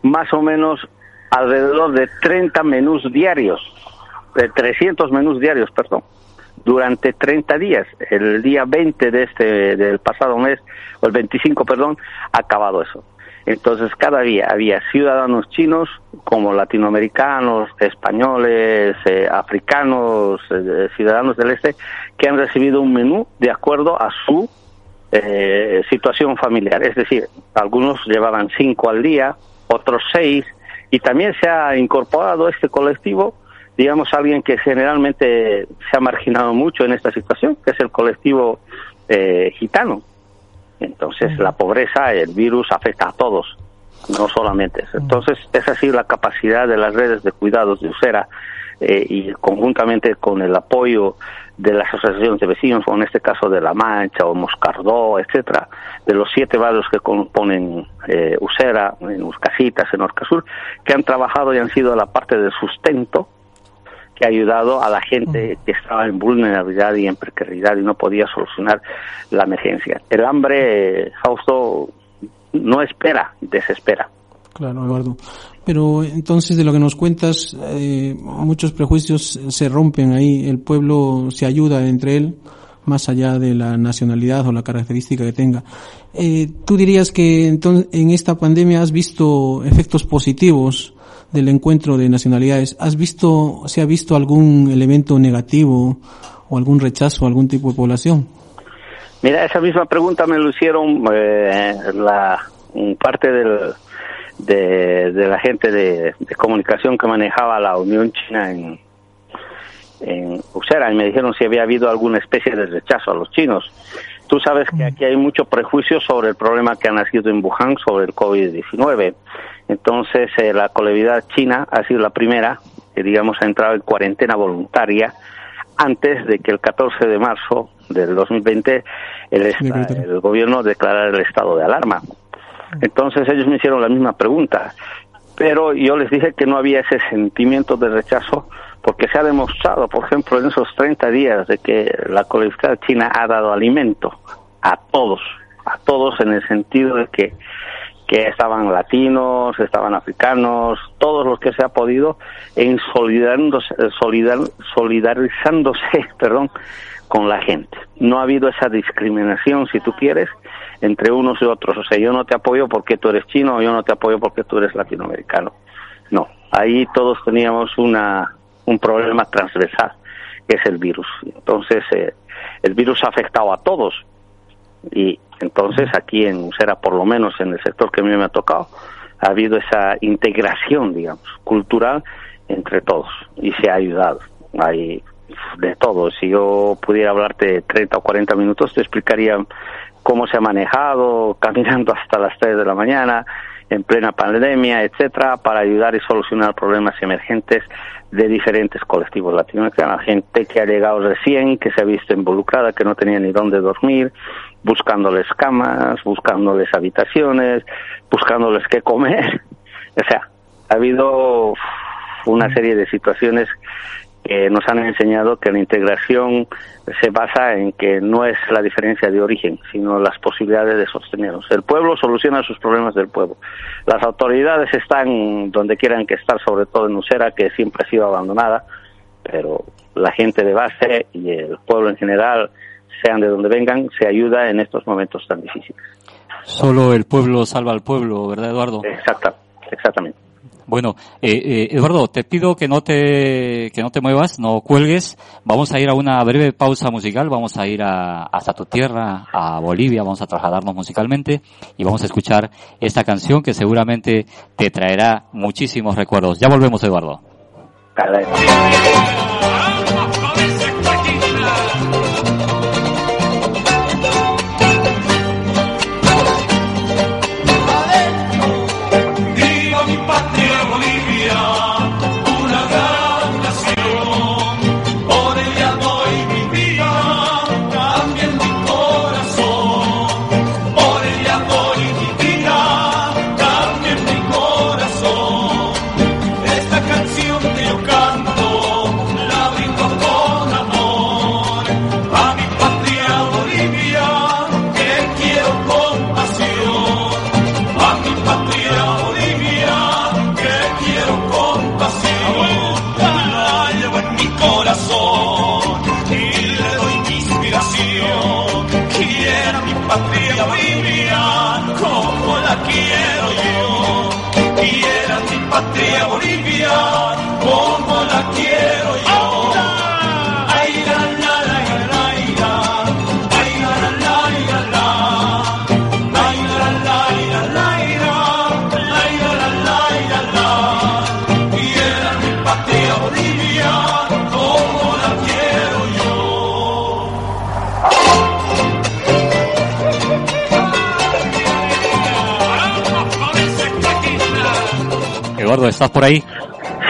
más o menos alrededor de 30 menús diarios, de 300 menús diarios, perdón, durante 30 días. El día 20 de este, del pasado mes, o el 25, perdón, ha acabado eso. Entonces cada día había ciudadanos chinos como latinoamericanos, españoles, eh, africanos, eh, ciudadanos del este, que han recibido un menú de acuerdo a su eh, situación familiar. Es decir, algunos llevaban cinco al día, otros seis, y también se ha incorporado este colectivo, digamos, alguien que generalmente se ha marginado mucho en esta situación, que es el colectivo eh, gitano. Entonces, la pobreza, el virus afecta a todos, no solamente. Entonces, esa ha sido la capacidad de las redes de cuidados de Usera eh, y conjuntamente con el apoyo de las asociaciones de vecinos, o en este caso de La Mancha o Moscardó, etcétera, de los siete barrios que componen eh, Usera, en Uscasitas, en Orcasur, que han trabajado y han sido la parte del sustento que ha ayudado a la gente que estaba en vulnerabilidad y en precariedad y no podía solucionar la emergencia. El hambre, Fausto, no espera, desespera. Claro, Eduardo. Pero entonces de lo que nos cuentas, eh, muchos prejuicios se rompen ahí, el pueblo se ayuda entre él, más allá de la nacionalidad o la característica que tenga. Eh, ¿Tú dirías que entonces, en esta pandemia has visto efectos positivos del encuentro de nacionalidades? ¿Has visto, se ha visto algún elemento negativo o algún rechazo a algún tipo de población? Mira, esa misma pregunta me lo hicieron eh, la parte de, de la gente de, comunicación que manejaba la Unión China en, en Usera y me dijeron si había habido alguna especie de rechazo a los chinos. Tú sabes que aquí hay mucho prejuicio sobre el problema que ha nacido en Wuhan sobre el COVID-19. Entonces, eh, la colectividad china ha sido la primera que, digamos, ha entrado en cuarentena voluntaria antes de que el 14 de marzo del 2020 el, el gobierno declarara el estado de alarma. Entonces ellos me hicieron la misma pregunta, pero yo les dije que no había ese sentimiento de rechazo porque se ha demostrado, por ejemplo, en esos 30 días de que la colectividad china ha dado alimento a todos, a todos en el sentido de que, que estaban latinos, estaban africanos, todos los que se ha podido, en solidar, solidarizándose perdón, con la gente. No ha habido esa discriminación, si tú quieres, entre unos y otros. O sea, yo no te apoyo porque tú eres chino, yo no te apoyo porque tú eres latinoamericano. No, ahí todos teníamos una, un problema transversal, que es el virus. Entonces, eh, el virus ha afectado a todos. Y entonces aquí en Usera, por lo menos en el sector que a mí me ha tocado, ha habido esa integración, digamos, cultural entre todos y se ha ayudado. Hay de todo. Si yo pudiera hablarte 30 o 40 minutos, te explicaría cómo se ha manejado, caminando hasta las 3 de la mañana, en plena pandemia, etcétera, para ayudar y solucionar problemas emergentes de diferentes colectivos latinoamericanos. Gente que ha llegado recién, que se ha visto involucrada, que no tenía ni dónde dormir, buscándoles camas, buscándoles habitaciones, buscándoles qué comer. O sea, ha habido una serie de situaciones que nos han enseñado que la integración se basa en que no es la diferencia de origen, sino las posibilidades de sostenernos. El pueblo soluciona sus problemas del pueblo. Las autoridades están donde quieran que estar, sobre todo en Usera, que siempre ha sido abandonada, pero la gente de base y el pueblo en general, sean de donde vengan, se ayuda en estos momentos tan difíciles. Solo el pueblo salva al pueblo, ¿verdad, Eduardo? Exacta, exactamente. Bueno, eh, eh, Eduardo, te pido que no te que no te muevas, no cuelgues. Vamos a ir a una breve pausa musical. Vamos a ir a, hasta tu tierra, a Bolivia. Vamos a trasladarnos musicalmente y vamos a escuchar esta canción que seguramente te traerá muchísimos recuerdos. Ya volvemos, Eduardo. Eduardo, ¿estás por ahí?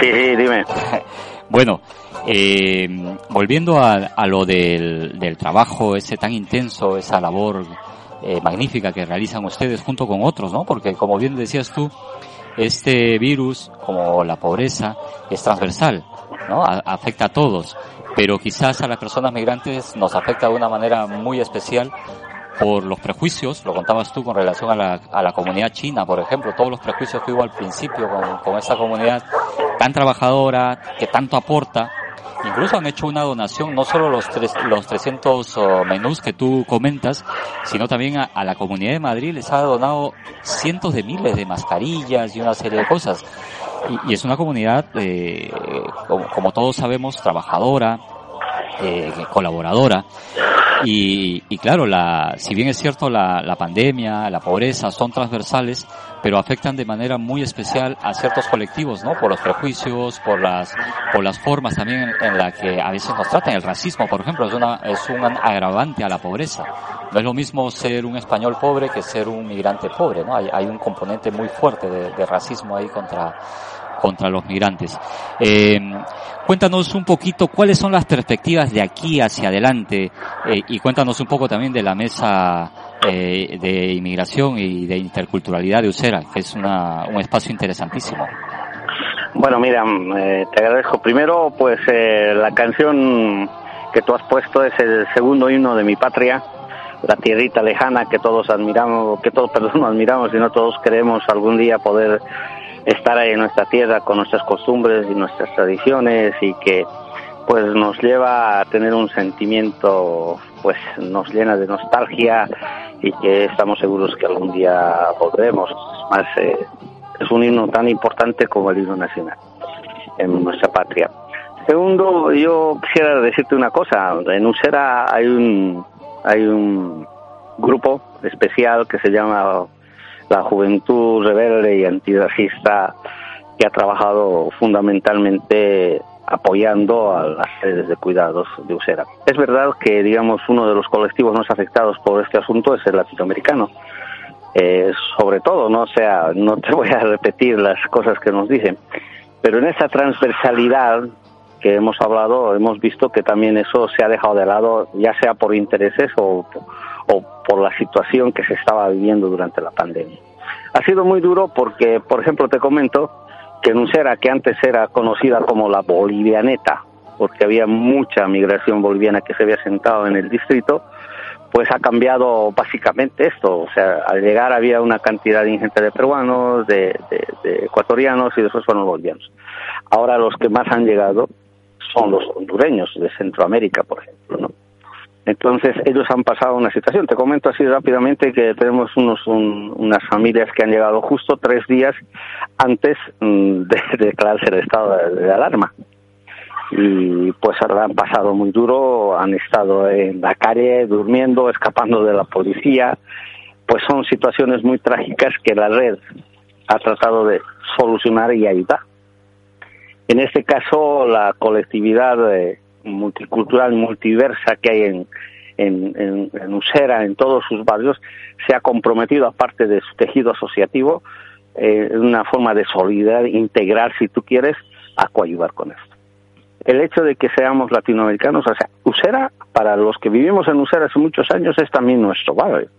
Sí, sí, dime. bueno, eh, volviendo a, a lo del, del, trabajo ese tan intenso, esa labor eh, magnífica que realizan ustedes junto con otros, ¿no? Porque como bien decías tú, este virus, como la pobreza, es transversal, ¿no? A, afecta a todos, pero quizás a las personas migrantes nos afecta de una manera muy especial por los prejuicios, lo contabas tú con relación a la, a la comunidad china, por ejemplo, todos los prejuicios que hubo al principio con, con esa comunidad tan trabajadora, que tanto aporta, incluso han hecho una donación, no solo los, tres, los 300 oh, menús que tú comentas, sino también a, la Comunidad de Madrid les ha donado cientos de miles de mascarillas y una serie de cosas. Y, es una comunidad, eh, como, todos sabemos, trabajadora, eh, colaboradora. Y, y, claro, la, si bien es cierto la, la pandemia, la pobreza son transversales, pero afectan de manera muy especial a ciertos colectivos, ¿no? Por los prejuicios, por las, por las formas también en, la que a veces nos tratan. El racismo, por ejemplo, es una, es un agravante a la pobreza. No es lo mismo ser un español pobre que ser un migrante pobre, ¿no? Hay, hay un componente muy fuerte de, de racismo ahí contra, contra los migrantes. Eh, cuéntanos un poquito cuáles son las perspectivas de aquí hacia adelante eh, y cuéntanos un poco también de la mesa eh, de inmigración y de interculturalidad de Usera, que es una, un espacio interesantísimo. Bueno, mira, te agradezco. Primero, pues la canción que tú has puesto es el segundo himno de mi patria, la tierrita lejana que todos admiramos, que todos, perdón, admiramos y no todos queremos algún día poder estar ahí en nuestra tierra con nuestras costumbres y nuestras tradiciones y que pues nos lleva a tener un sentimiento pues nos llena de nostalgia y que estamos seguros que algún día podremos más eh, es un himno tan importante como el himno nacional en nuestra patria. Segundo yo quisiera decirte una cosa. En Usera hay un hay un grupo especial que se llama la juventud rebelde y antirracista que ha trabajado fundamentalmente apoyando a las redes de cuidados de Usera. Es verdad que, digamos, uno de los colectivos más afectados por este asunto es el latinoamericano. Eh, sobre todo, no sea, no te voy a repetir las cosas que nos dicen, pero en esa transversalidad que hemos hablado, hemos visto que también eso se ha dejado de lado, ya sea por intereses o, o por la situación que se estaba viviendo durante la pandemia. Ha sido muy duro porque, por ejemplo, te comento que en Usera, que antes era conocida como la Bolivianeta, porque había mucha migración boliviana que se había sentado en el distrito, pues ha cambiado básicamente esto. O sea, al llegar había una cantidad ingente de peruanos, de, de ecuatorianos y después fueron los bolivianos. Ahora los que más han llegado son los hondureños de Centroamérica, por ejemplo, ¿no? Entonces ellos han pasado una situación. Te comento así rápidamente que tenemos unos unas familias que han llegado justo tres días antes mm, de, declararse el estado de, alarma y pues han pasado muy duro, han estado en la calle durmiendo, escapando de la policía, pues son situaciones muy trágicas que la red ha tratado de solucionar y ayudar. En este caso, la colectividad eh, multicultural, multiversa que hay en, en, en, Usera, en todos sus barrios, se ha comprometido, aparte de su tejido asociativo, eh, una forma de solidaridad integral, si tú quieres, a coayudar con esto. El hecho de que seamos latinoamericanos, o sea, Usera, para los que vivimos en Usera hace muchos años, es también nuestro barrio.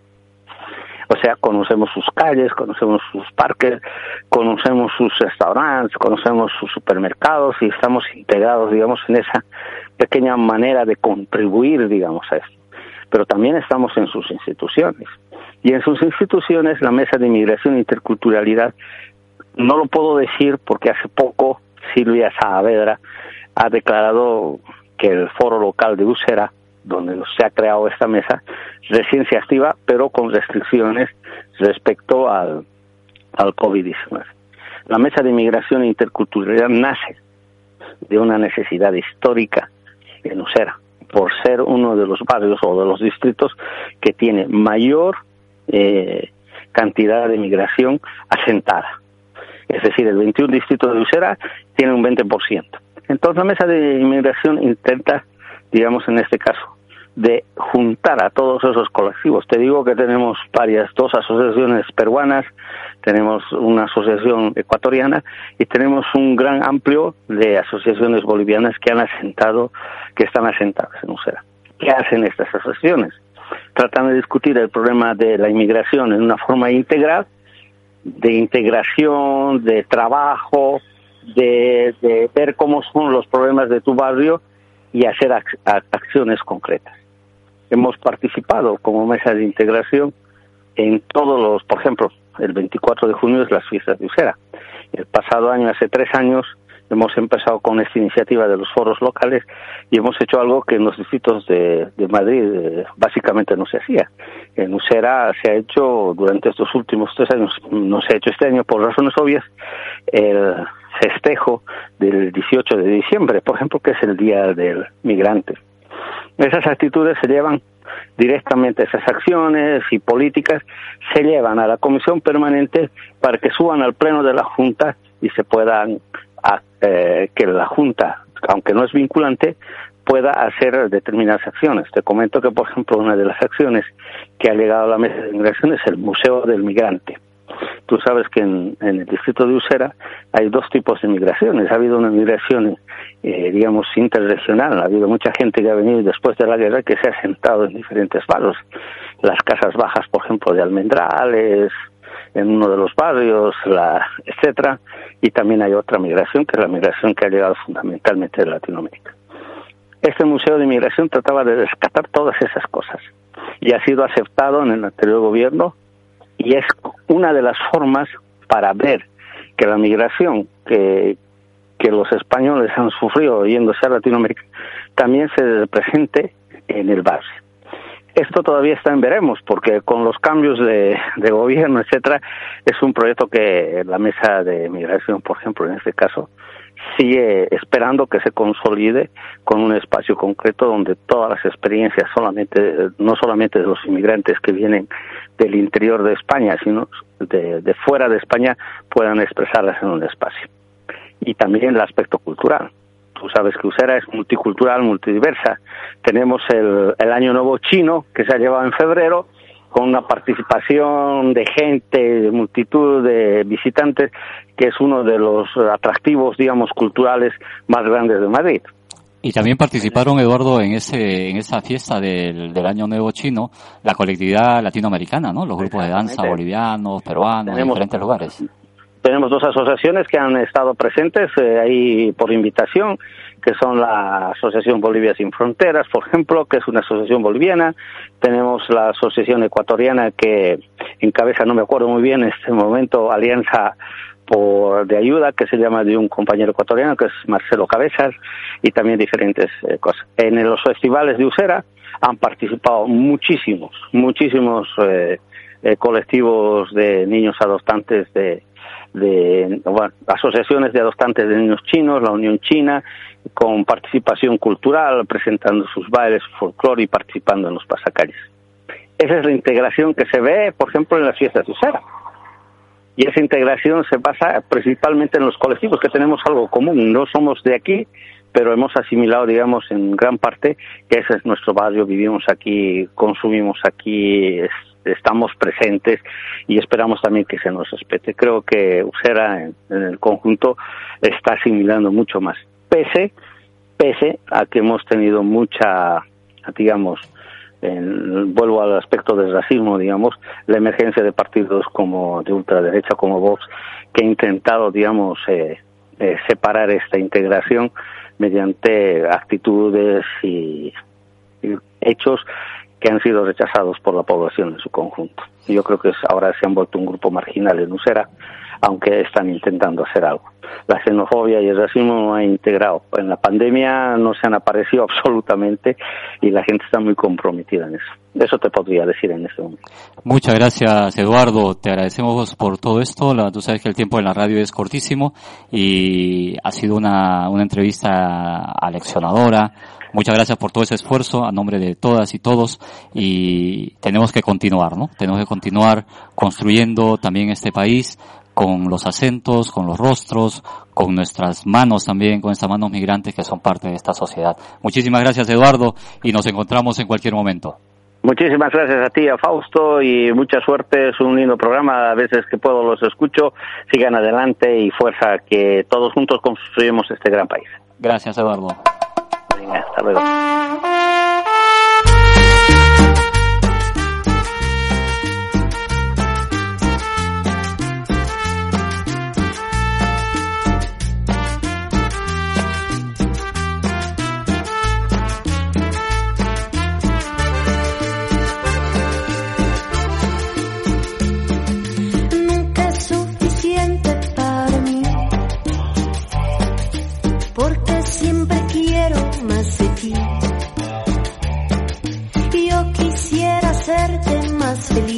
O sea, conocemos sus calles, conocemos sus parques, conocemos sus restaurantes, conocemos sus supermercados y estamos integrados, digamos, en esa pequeña manera de contribuir, digamos, a esto. Pero también estamos en sus instituciones. Y en sus instituciones, la Mesa de Inmigración e Interculturalidad, no lo puedo decir porque hace poco Silvia Saavedra ha declarado que el foro local de Usera donde se ha creado esta mesa, recién se activa, pero con restricciones respecto al, al COVID-19. La mesa de inmigración e interculturalidad nace de una necesidad histórica en Usera, por ser uno de los barrios o de los distritos que tiene mayor eh, cantidad de inmigración asentada. Es decir, el 21 distrito de Usera tiene un 20%. Entonces la mesa de inmigración intenta, digamos en este caso, de juntar a todos esos colectivos. Te digo que tenemos varias, dos asociaciones peruanas, tenemos una asociación ecuatoriana y tenemos un gran amplio de asociaciones bolivianas que han asentado, que están asentadas en Usera. ¿Qué hacen estas asociaciones? Tratan de discutir el problema de la inmigración en una forma integral, de integración, de trabajo, de, de ver cómo son los problemas de tu barrio y hacer acciones concretas hemos participado como mesa de integración en todos los, por ejemplo, el 24 de junio es las fiestas de Usera. El pasado año, hace tres años, hemos empezado con esta iniciativa de los foros locales y hemos hecho algo que en los distritos de, Madrid eh, básicamente no se hacía. En Usera se ha hecho durante estos últimos tres años, no se ha hecho este año por razones obvias, el festejo del 18 de diciembre, por ejemplo, que es el Día del Migrante. Esas actitudes se llevan directamente, esas acciones y políticas se llevan a la Comisión Permanente para que suban al Pleno de la Junta y se puedan, eh, que la Junta, aunque no es vinculante, pueda hacer determinadas acciones. Te comento que, por ejemplo, una de las acciones que ha llegado a la mesa de inmigración es el Museo del Migrante. Tú sabes que en, el distrito de Usera hay dos tipos de migraciones. Ha habido una migración, eh, digamos, interregional. Ha habido mucha gente que ha venido después de la guerra que se ha sentado en diferentes barrios. Las casas bajas, por ejemplo, de Almendrales, en uno de los barrios, la, etcétera. Y también hay otra migración, que es la migración que ha llegado fundamentalmente de Latinoamérica. Este Museo de Migración trataba de rescatar todas esas cosas y ha sido aceptado en el anterior gobierno y es una de las formas para ver que la migración que, que los españoles han sufrido yéndose a Latinoamérica también se presente en el barrio. Esto todavía está en veremos, porque con los cambios de, de gobierno, etcétera, es un proyecto que la mesa de migración, por ejemplo, en este caso, sigue esperando que se consolide con un espacio concreto donde todas las experiencias solamente no solamente de los inmigrantes que vienen del interior de España sino de, fuera de España puedan expresarlas en un espacio. Y también el aspecto cultural. Tú sabes que Usera es multicultural multidiversa. Tenemos el, el año nuevo chino que se ha llevado en febrero con una participación de gente, de multitud de visitantes, que es uno de los atractivos, digamos, culturales más grandes de Madrid. Y también participaron, Eduardo, en ese en esa fiesta del, del Año Nuevo Chino, la colectividad latinoamericana, ¿no? Los grupos de danza bolivianos, peruanos, de diferentes lugares. Tenemos dos asociaciones que han estado presentes eh, ahí por invitación que son la Asociación Bolivia Sin Fronteras, por ejemplo, que es una asociación boliviana. Tenemos la Asociación Ecuatoriana que encabeza, no me acuerdo muy bien en este momento, Alianza por, de Ayuda, que se llama de un compañero ecuatoriano, que es Marcelo Cabezas, y también diferentes eh, cosas. En los festivales de Usera han participado muchísimos, muchísimos eh, eh, colectivos de niños adoptantes de, de asociaciones de adoptantes de niños chinos, la Unión China, con participación cultural, presentando sus bailes, su folclore y participando en los pasacalles. Esa es la integración que se ve, por ejemplo, en las fiestas de Usera. Y esa integración se basa principalmente en los colectivos, que tenemos algo común. No somos de aquí, pero hemos asimilado, digamos, en gran parte que ese es nuestro barrio, vivimos aquí, consumimos aquí, estamos presentes y esperamos también que se nos respete. Creo que Usera en, el conjunto está asimilando mucho más, pese, pese a que hemos tenido mucha, digamos, vuelvo al aspecto del racismo, digamos, la emergencia de partidos como de ultraderecha, como Vox, que ha intentado, digamos, eh, eh, separar esta integración mediante actitudes y hechos que han sido rechazados por la población en su conjunto. Yo creo que ahora se han vuelto un grupo marginal en Usera, aunque están intentando hacer algo. La xenofobia y el racismo no han integrado. En la pandemia no se han aparecido absolutamente y la gente está muy comprometida en eso. Eso te podría decir en este momento. Muchas gracias, Eduardo. Te agradecemos por todo esto. tú sabes que el tiempo en la radio es cortísimo y ha sido una, una entrevista aleccionadora Muchas gracias por todo ese esfuerzo a nombre de todas y todos y tenemos que continuar, ¿no? Tenemos que continuar construyendo también este país con los acentos, con los rostros, con nuestras manos también, con estas manos migrantes que son parte de esta sociedad. Muchísimas gracias Eduardo y nos encontramos en cualquier momento. Muchísimas gracias a ti, a Fausto, y mucha suerte. Es un lindo programa. A veces que puedo los escucho. Sigan adelante y fuerza que todos juntos construyamos este gran país. Gracias, Eduardo. Hasta luego. lost in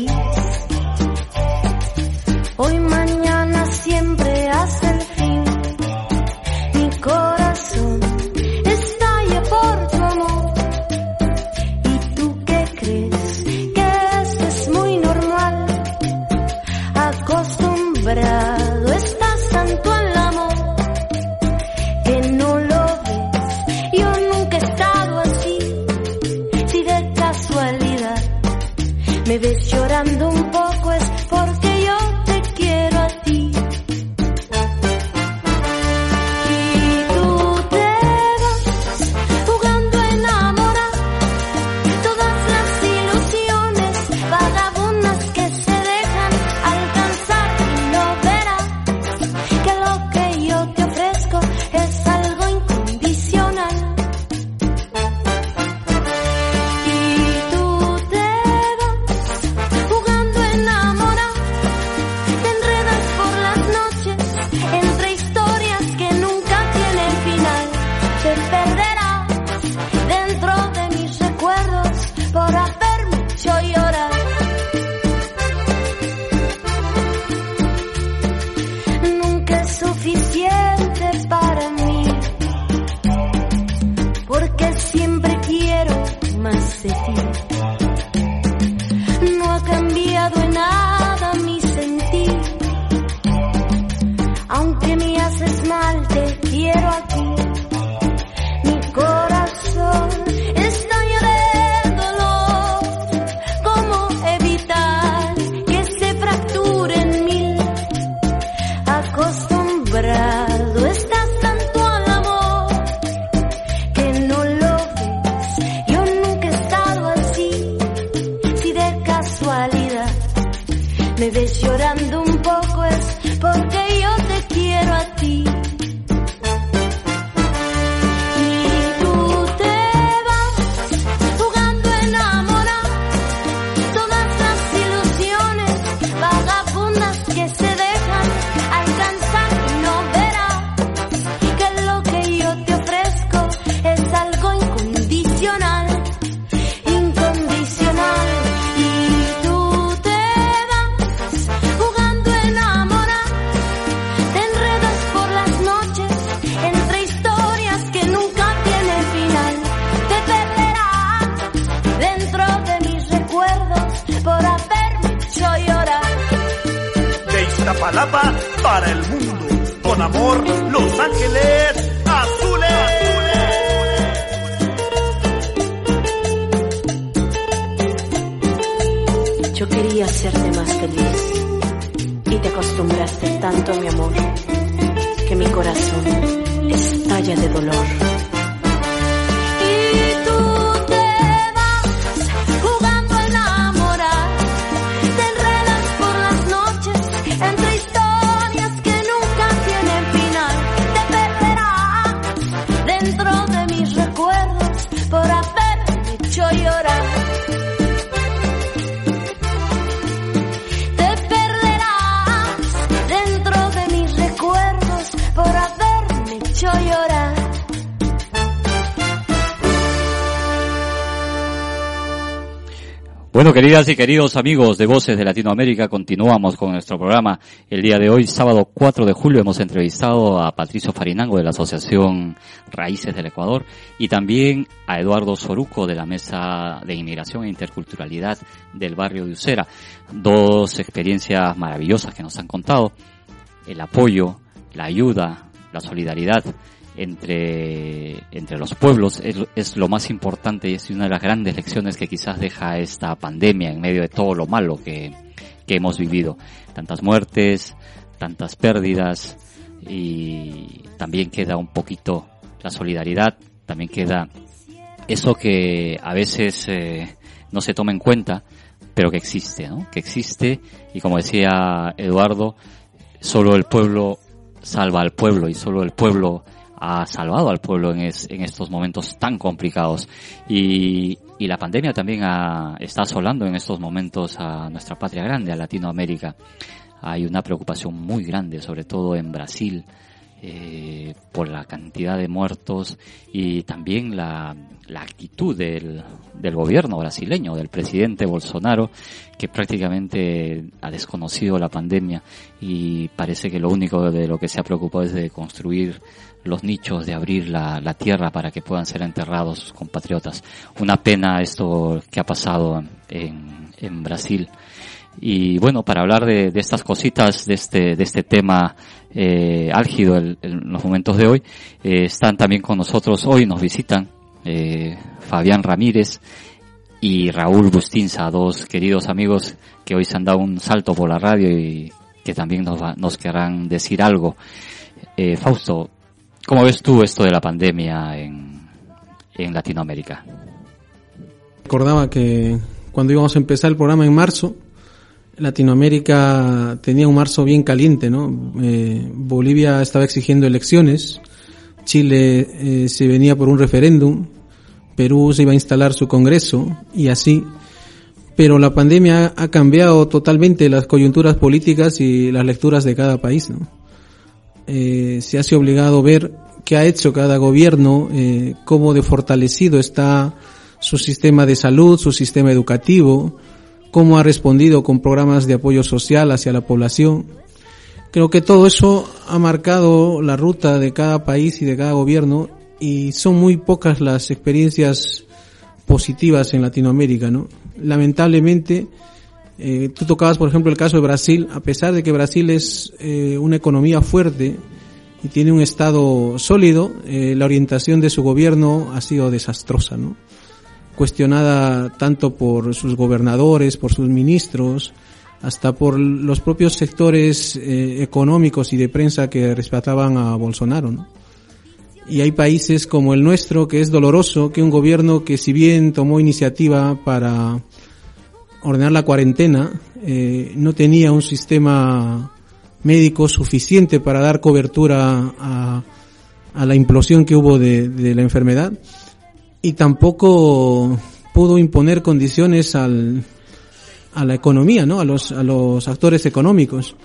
queridas y queridos amigos de Voces de Latinoamérica, continuamos con nuestro programa. El día de hoy, sábado 4 de julio, hemos entrevistado a Patricio Farinango de la Asociación Raíces del Ecuador y también a Eduardo Soruco de la Mesa de Inmigración e Interculturalidad del barrio de Usera. Dos experiencias maravillosas que nos han contado. El apoyo, la ayuda, la solidaridad entre, entre los pueblos es, es, lo más importante y es una de las grandes lecciones que quizás deja esta pandemia en medio de todo lo malo que, que hemos vivido. Tantas muertes, tantas pérdidas y también queda un poquito la solidaridad, también queda eso que a veces eh, no se toma en cuenta, pero que existe, ¿no? Que existe y como decía Eduardo, solo el pueblo salva al pueblo y solo el pueblo ha salvado al pueblo en, es, en estos momentos tan complicados. Y, y la pandemia también ha, está asolando en estos momentos a nuestra patria grande, a Latinoamérica. Hay una preocupación muy grande, sobre todo en Brasil, eh, por la cantidad de muertos y también la, actitud del, del gobierno brasileño, del presidente Bolsonaro, que prácticamente ha desconocido la pandemia y parece que lo único de lo que se ha preocupado es de construir los nichos, de abrir la, la tierra para que puedan ser enterrados sus compatriotas. Una pena esto que ha pasado en, en Brasil. Y bueno, para hablar de, de, estas cositas, de este, de este tema eh, álgido en, los momentos de hoy, eh, están también con nosotros hoy, nos visitan eh, Fabián Ramírez y Raúl Bustinza, dos queridos amigos que hoy se han dado un salto por la radio y que también nos, nos querrán decir algo. Eh, Fausto, ¿cómo ves tú esto de la pandemia en, en Latinoamérica? Recordaba que cuando íbamos a empezar el programa en marzo, Latinoamérica tenía un marzo bien caliente, ¿no? Eh, Bolivia estaba exigiendo elecciones, Chile eh, se venía por un referéndum, Perú se iba a instalar su Congreso y así. Pero la pandemia ha cambiado totalmente las coyunturas políticas y las lecturas de cada país, ¿no? Eh, se hace obligado ver qué ha hecho cada gobierno, eh, cómo de fortalecido está su sistema de salud, su sistema educativo, cómo ha respondido con programas de apoyo social hacia la población. Creo que todo eso ha marcado la ruta de cada país y de cada gobierno y son muy pocas las experiencias positivas en Latinoamérica, ¿no? Lamentablemente, eh, tú tocabas, por ejemplo, el caso de Brasil, a pesar de que Brasil es eh, una economía fuerte y tiene un Estado sólido, eh, la orientación de su gobierno ha sido desastrosa, ¿no? Cuestionada tanto por sus gobernadores, por sus ministros, hasta por los propios sectores eh, económicos y de prensa que respetaban a Bolsonaro, ¿no? Y hay países como el nuestro que es doloroso que un gobierno que si bien tomó iniciativa para ordenar la cuarentena, eh, no tenía un sistema médico suficiente para dar cobertura a, la implosión que hubo de, la enfermedad y tampoco pudo imponer condiciones al, a la economía, ¿no? A los, a los actores económicos.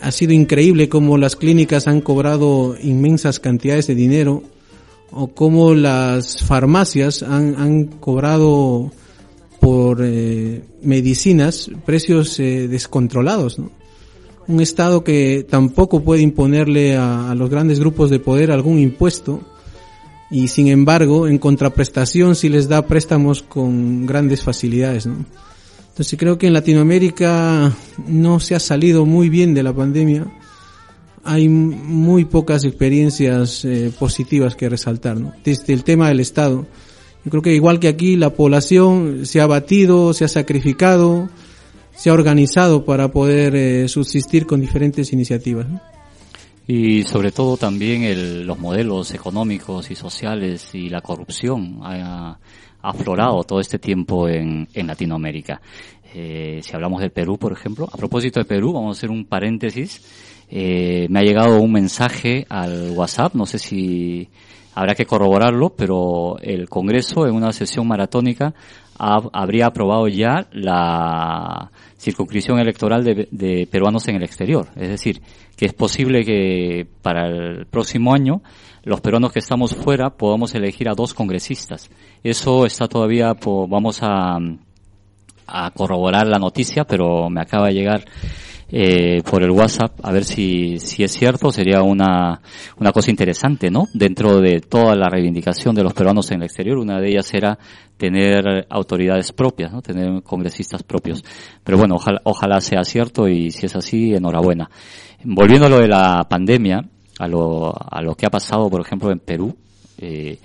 Ha sido increíble cómo las clínicas han cobrado inmensas cantidades de dinero o cómo las farmacias han, han cobrado por eh, medicinas precios eh, descontrolados. ¿no? Un Estado que tampoco puede imponerle a, a, los grandes grupos de poder algún impuesto y sin embargo en contraprestación sí les da préstamos con grandes facilidades. ¿no? Entonces creo que en Latinoamérica no se ha salido muy bien de la pandemia. Hay muy pocas experiencias eh, positivas que resaltar, ¿no? Desde el tema del Estado. Yo creo que igual que aquí la población se ha batido, se ha sacrificado, se ha organizado para poder eh, subsistir con diferentes iniciativas. ¿no? Y sobre todo también el, los modelos económicos y sociales y la corrupción ha, aflorado todo este tiempo en, Latinoamérica. Eh, si hablamos del Perú, por ejemplo, a propósito de Perú, vamos a hacer un paréntesis. Eh, me ha llegado un mensaje al WhatsApp, no sé si habrá que corroborarlo, pero el Congreso en una sesión maratónica ha, habría aprobado ya la circunscripción electoral de, de, peruanos en el exterior. Es decir, que es posible que para el próximo año los peruanos que estamos fuera podamos elegir a dos congresistas. Eso está todavía, vamos a, a corroborar la noticia, pero me acaba de llegar eh, por el WhatsApp a ver si, si es cierto, sería una, una cosa interesante, ¿no? Dentro de toda la reivindicación de los peruanos en el exterior, una de ellas era tener autoridades propias, ¿no? Tener congresistas propios. Pero bueno, ojalá, ojalá sea cierto y si es así, enhorabuena. Volviendo a lo de la pandemia, a lo, a lo que ha pasado, por ejemplo, en Perú, eh,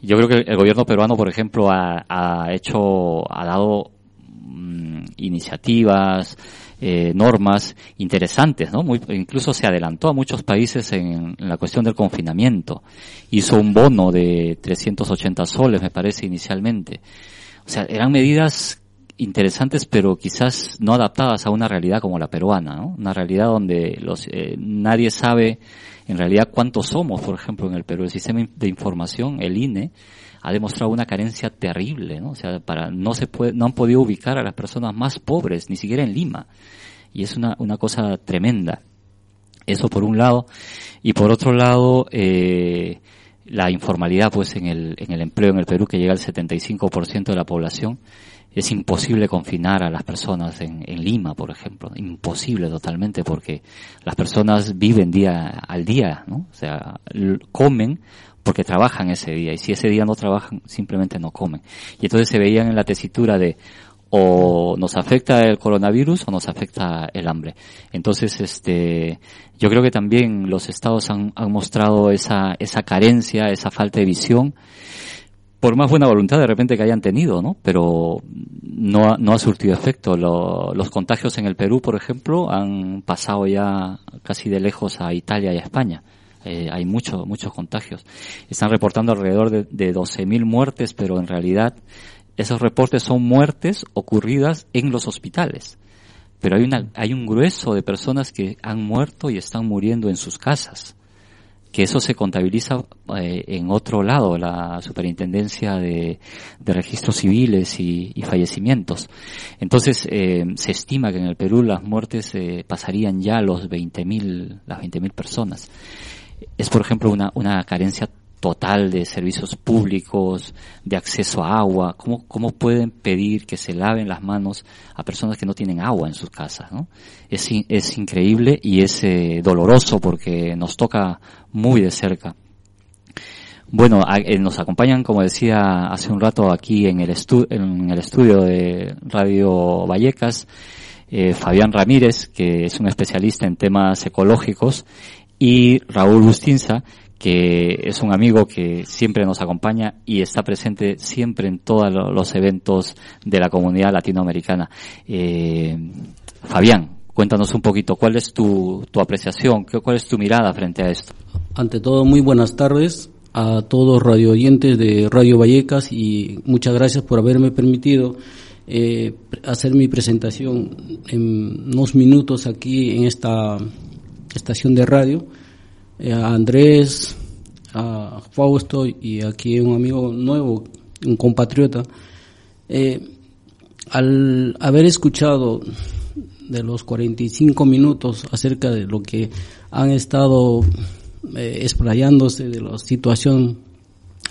yo creo que el gobierno peruano, por ejemplo, ha, ha hecho, ha dado mmm, iniciativas, eh, normas interesantes, ¿no? Muy, incluso se adelantó a muchos países en, la cuestión del confinamiento. Hizo un bono de 380 soles, me parece, inicialmente. O sea, eran medidas interesantes, pero quizás no adaptadas a una realidad como la peruana, ¿no? Una realidad donde los, eh, nadie sabe en realidad cuántos somos, por ejemplo, en el Perú. El sistema de información, el INE, ha demostrado una carencia terrible, ¿no? O sea, para, no se puede, no han podido ubicar a las personas más pobres, ni siquiera en Lima. Y es una, una cosa tremenda. Eso por un lado. Y por otro lado, eh, la informalidad, pues, en el, en el empleo en el Perú, que llega al 75% de la población. Es imposible confinar a las personas en, en Lima, por ejemplo. Imposible totalmente porque las personas viven día al día, ¿no? O sea, comen porque trabajan ese día y si ese día no trabajan simplemente no comen. Y entonces se veían en la tesitura de o nos afecta el coronavirus o nos afecta el hambre. Entonces, este, yo creo que también los estados han, han mostrado esa, esa carencia, esa falta de visión, por más buena voluntad de repente que hayan tenido, ¿no? Pero no, no ha surtido efecto. Lo, los contagios en el Perú, por ejemplo, han pasado ya casi de lejos a Italia y a España. Eh, hay muchos, muchos contagios. Están reportando alrededor de, de 12.000 muertes, pero en realidad esos reportes son muertes ocurridas en los hospitales. Pero hay, una, hay un grueso de personas que han muerto y están muriendo en sus casas. Que eso se contabiliza eh, en otro lado, la superintendencia de, de registros civiles y, y, fallecimientos. Entonces, eh, se estima que en el Perú las muertes eh, pasarían ya los 20.000, las 20.000 personas es, por ejemplo, una, una carencia total de servicios públicos, de acceso a agua. ¿Cómo, ¿Cómo pueden pedir que se laven las manos a personas que no tienen agua en sus casas? ¿no? Es, es increíble y es eh, doloroso porque nos toca muy de cerca. Bueno, eh, nos acompañan, como decía hace un rato aquí en el, estu en el estudio de Radio Vallecas, eh, Fabián Ramírez, que es un especialista en temas ecológicos, y Raúl Bustinza, que es un amigo que siempre nos acompaña y está presente siempre en todos los eventos de la comunidad latinoamericana. Eh, Fabián, cuéntanos un poquito, ¿cuál es tu, tu apreciación, cuál es tu mirada frente a esto? Ante todo, muy buenas tardes a todos radio oyentes de Radio Vallecas y muchas gracias por haberme permitido eh, hacer mi presentación en unos minutos aquí en esta estación de radio. Eh, a Andrés, a Fausto y aquí un amigo nuevo, un compatriota. Eh, al haber escuchado de los 45 minutos acerca de lo que han estado eh, explayándose de la situación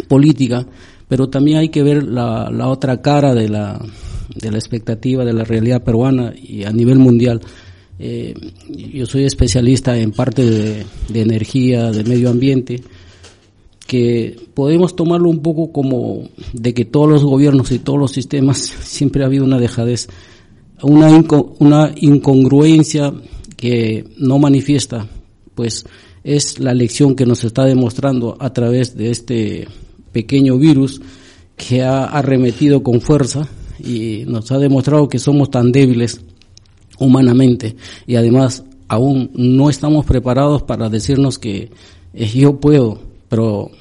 política, pero también hay que ver la, la otra cara de la, de la expectativa de la realidad peruana y a nivel mundial. Eh, yo soy especialista en parte de, energía, de medio ambiente, que podemos tomarlo un poco como de que todos los gobiernos y todos los sistemas siempre ha habido una dejadez, una, inco, una incongruencia que no manifiesta, pues es la lección que nos está demostrando a través de este pequeño virus que ha arremetido con fuerza y nos ha demostrado que somos tan débiles humanamente y además aún no estamos preparados para decirnos que eh, yo puedo, pero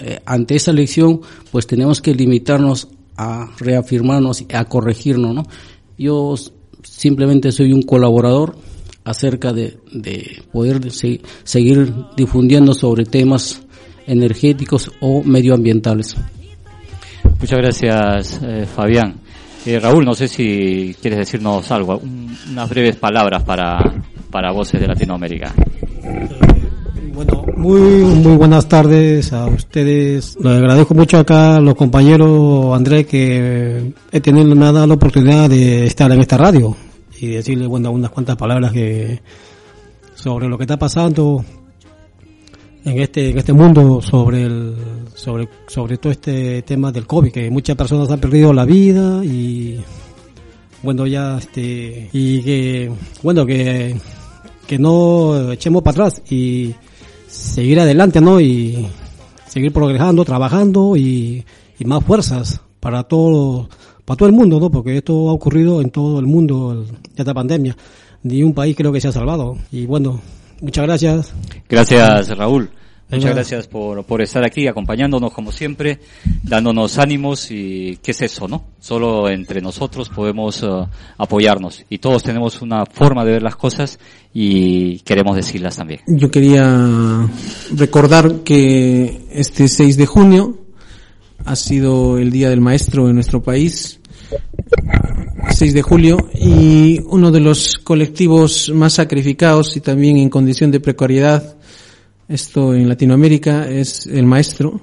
eh, ante esa lección pues tenemos que limitarnos a reafirmarnos, a corregirnos, ¿no? Yo simplemente soy un colaborador acerca de, de poder se, seguir difundiendo sobre temas energéticos o medioambientales. Muchas gracias, eh, Fabián. Eh, Raúl, no sé si quieres decirnos algo, un, unas breves palabras para, para Voces de Latinoamérica. Bueno, muy, muy buenas tardes a ustedes. Le agradezco mucho acá a los compañeros, Andrés, que he tenido, dado la oportunidad de estar en esta radio y decirle, bueno, unas cuantas palabras sobre lo que está pasando en este en este mundo sobre el sobre sobre todo este tema del covid que muchas personas han perdido la vida y bueno ya este y que bueno que que no echemos para atrás y seguir adelante no y seguir progresando trabajando y, y más fuerzas para todo para todo el mundo no porque esto ha ocurrido en todo el mundo esta pandemia ni un país creo que se ha salvado. Y bueno Muchas gracias. Gracias, Raúl. Muchas gracias por, por estar aquí acompañándonos como siempre, dándonos ánimos y qué es eso, ¿no? Solo entre nosotros podemos uh, apoyarnos y todos tenemos una forma de ver las cosas y queremos decirlas también. Yo quería recordar que este 6 de junio ha sido el Día del Maestro en nuestro país 6 de julio y uno de los colectivos más sacrificados y también en condición de precariedad, esto en Latinoamérica, es el maestro.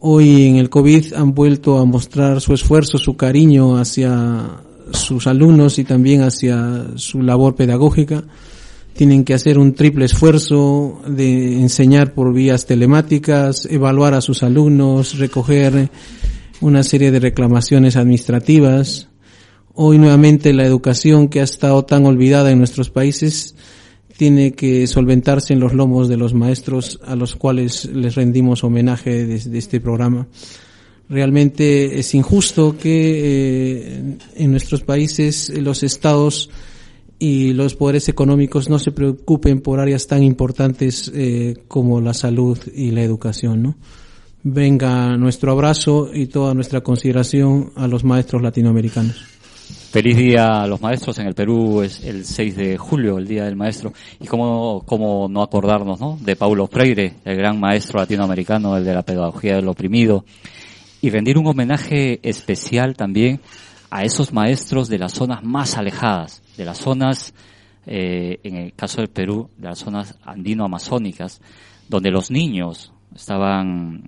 Hoy en el COVID han vuelto a mostrar su esfuerzo, su cariño hacia sus alumnos y también hacia su labor pedagógica. Tienen que hacer un triple esfuerzo de enseñar por vías telemáticas, evaluar a sus alumnos, recoger una serie de reclamaciones administrativas. Hoy nuevamente la educación que ha estado tan olvidada en nuestros países tiene que solventarse en los lomos de los maestros a los cuales les rendimos homenaje desde este programa. Realmente es injusto que eh, en nuestros países los estados y los poderes económicos no se preocupen por áreas tan importantes eh, como la salud y la educación, ¿no? Venga nuestro abrazo y toda nuestra consideración a los maestros latinoamericanos. Feliz día a los maestros. En el Perú es el 6 de julio, el Día del Maestro. Y cómo, cómo no acordarnos, ¿no? De Paulo Freire, el gran maestro latinoamericano, el de la pedagogía del oprimido. Y rendir un homenaje especial también a esos maestros de las zonas más alejadas, de las zonas, eh, en el caso del Perú, de las zonas andino-amazónicas, donde los niños, estaban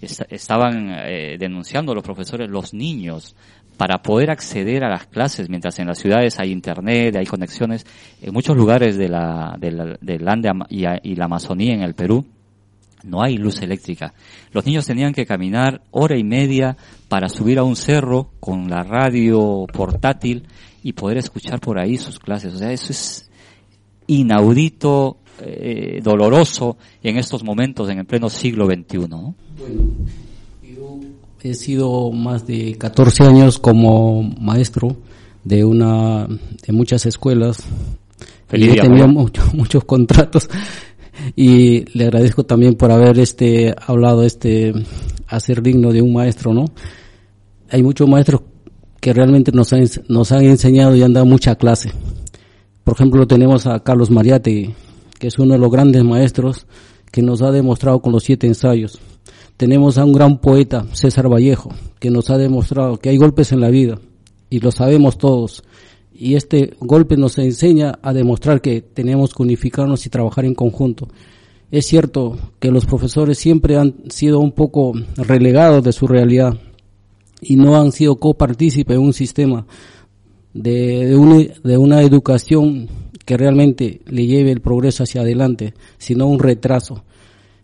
estaban eh, denunciando los profesores los niños para poder acceder a las clases mientras en las ciudades hay internet hay conexiones en muchos lugares de la del de y, y la Amazonía en el Perú no hay luz eléctrica. Los niños tenían que caminar hora y media para subir a un cerro con la radio portátil y poder escuchar por ahí sus clases. O sea, eso es inaudito, eh, doloroso en estos momentos, en el pleno siglo XXI. ¿no? Bueno, yo he sido más de 14 años como maestro de una de muchas escuelas. Feliz y he tenido mucho, muchos contratos y le agradezco también por haber este hablado este hacer digno de un maestro, ¿no? Hay muchos maestros que realmente nos, han, nos han enseñado y han dado mucha clase. Por ejemplo, tenemos a Carlos Mariate, que es uno de los grandes maestros que nos ha demostrado con los siete ensayos. Tenemos a un gran poeta, César Vallejo, que nos ha demostrado que hay golpes en la vida y lo sabemos todos. Y este golpe nos enseña a demostrar que tenemos que unificarnos y trabajar en conjunto. Es cierto que los profesores siempre han sido un poco relegados de su realidad y no han sido copartícipes en un sistema de, de, de una educación que realmente le lleve el progreso hacia adelante, sino un retraso.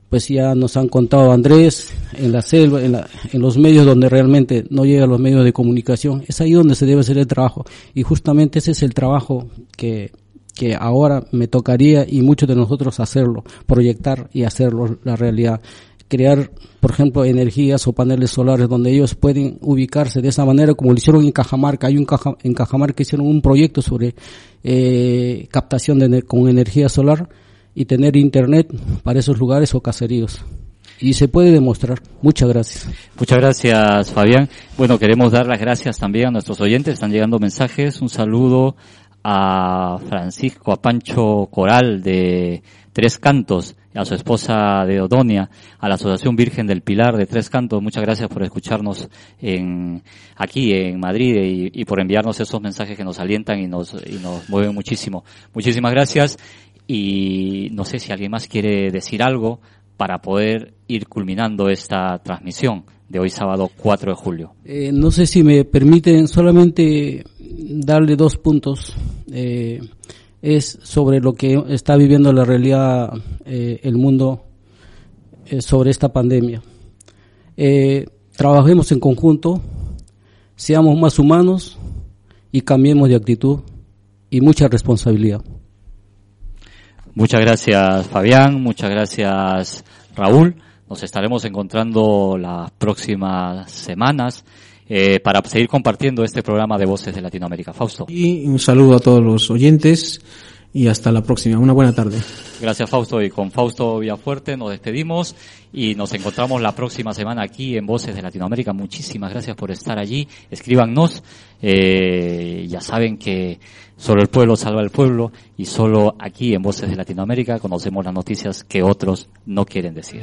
Pues ya nos han contado Andrés, en la selva, en, la, en los medios donde realmente no llegan los medios de comunicación, es ahí donde se debe hacer el trabajo. Y justamente ese es el trabajo que, que ahora me tocaría y muchos de nosotros hacerlo, proyectar y hacerlo la realidad crear, por ejemplo, energías o paneles solares donde ellos pueden ubicarse de esa manera como lo hicieron en Cajamarca. Hay un Caja, en Cajamarca hicieron un proyecto sobre eh, captación de, con energía solar y tener internet para esos lugares o caseríos. Y se puede demostrar. Muchas gracias. Muchas gracias, Fabián. Bueno, queremos dar las gracias también a nuestros oyentes. Están llegando mensajes. Un saludo a Francisco, a Pancho Coral de Tres Cantos, a su esposa de Odonia, a la Asociación Virgen del Pilar de Tres Cantos. Muchas gracias por escucharnos en, aquí en Madrid y, y por enviarnos esos mensajes que nos alientan y nos, y nos mueven muchísimo. Muchísimas gracias y no sé si alguien más quiere decir algo para poder ir culminando esta transmisión de hoy sábado 4 de julio. Eh, no sé si me permiten solamente darle dos puntos. Eh, es sobre lo que está viviendo la realidad eh, el mundo eh, sobre esta pandemia. Eh, trabajemos en conjunto, seamos más humanos y cambiemos de actitud y mucha responsabilidad. Muchas gracias Fabián, muchas gracias Raúl. Nos estaremos encontrando las próximas semanas eh, para seguir compartiendo este programa de Voces de Latinoamérica. Fausto. Y un saludo a todos los oyentes y hasta la próxima. Una buena tarde. Gracias Fausto y con Fausto Villafuerte nos despedimos y nos encontramos la próxima semana aquí en Voces de Latinoamérica. Muchísimas gracias por estar allí. Escríbanos. Eh, ya saben que solo el pueblo salva el pueblo y solo aquí en Voces de Latinoamérica conocemos las noticias que otros no quieren decir.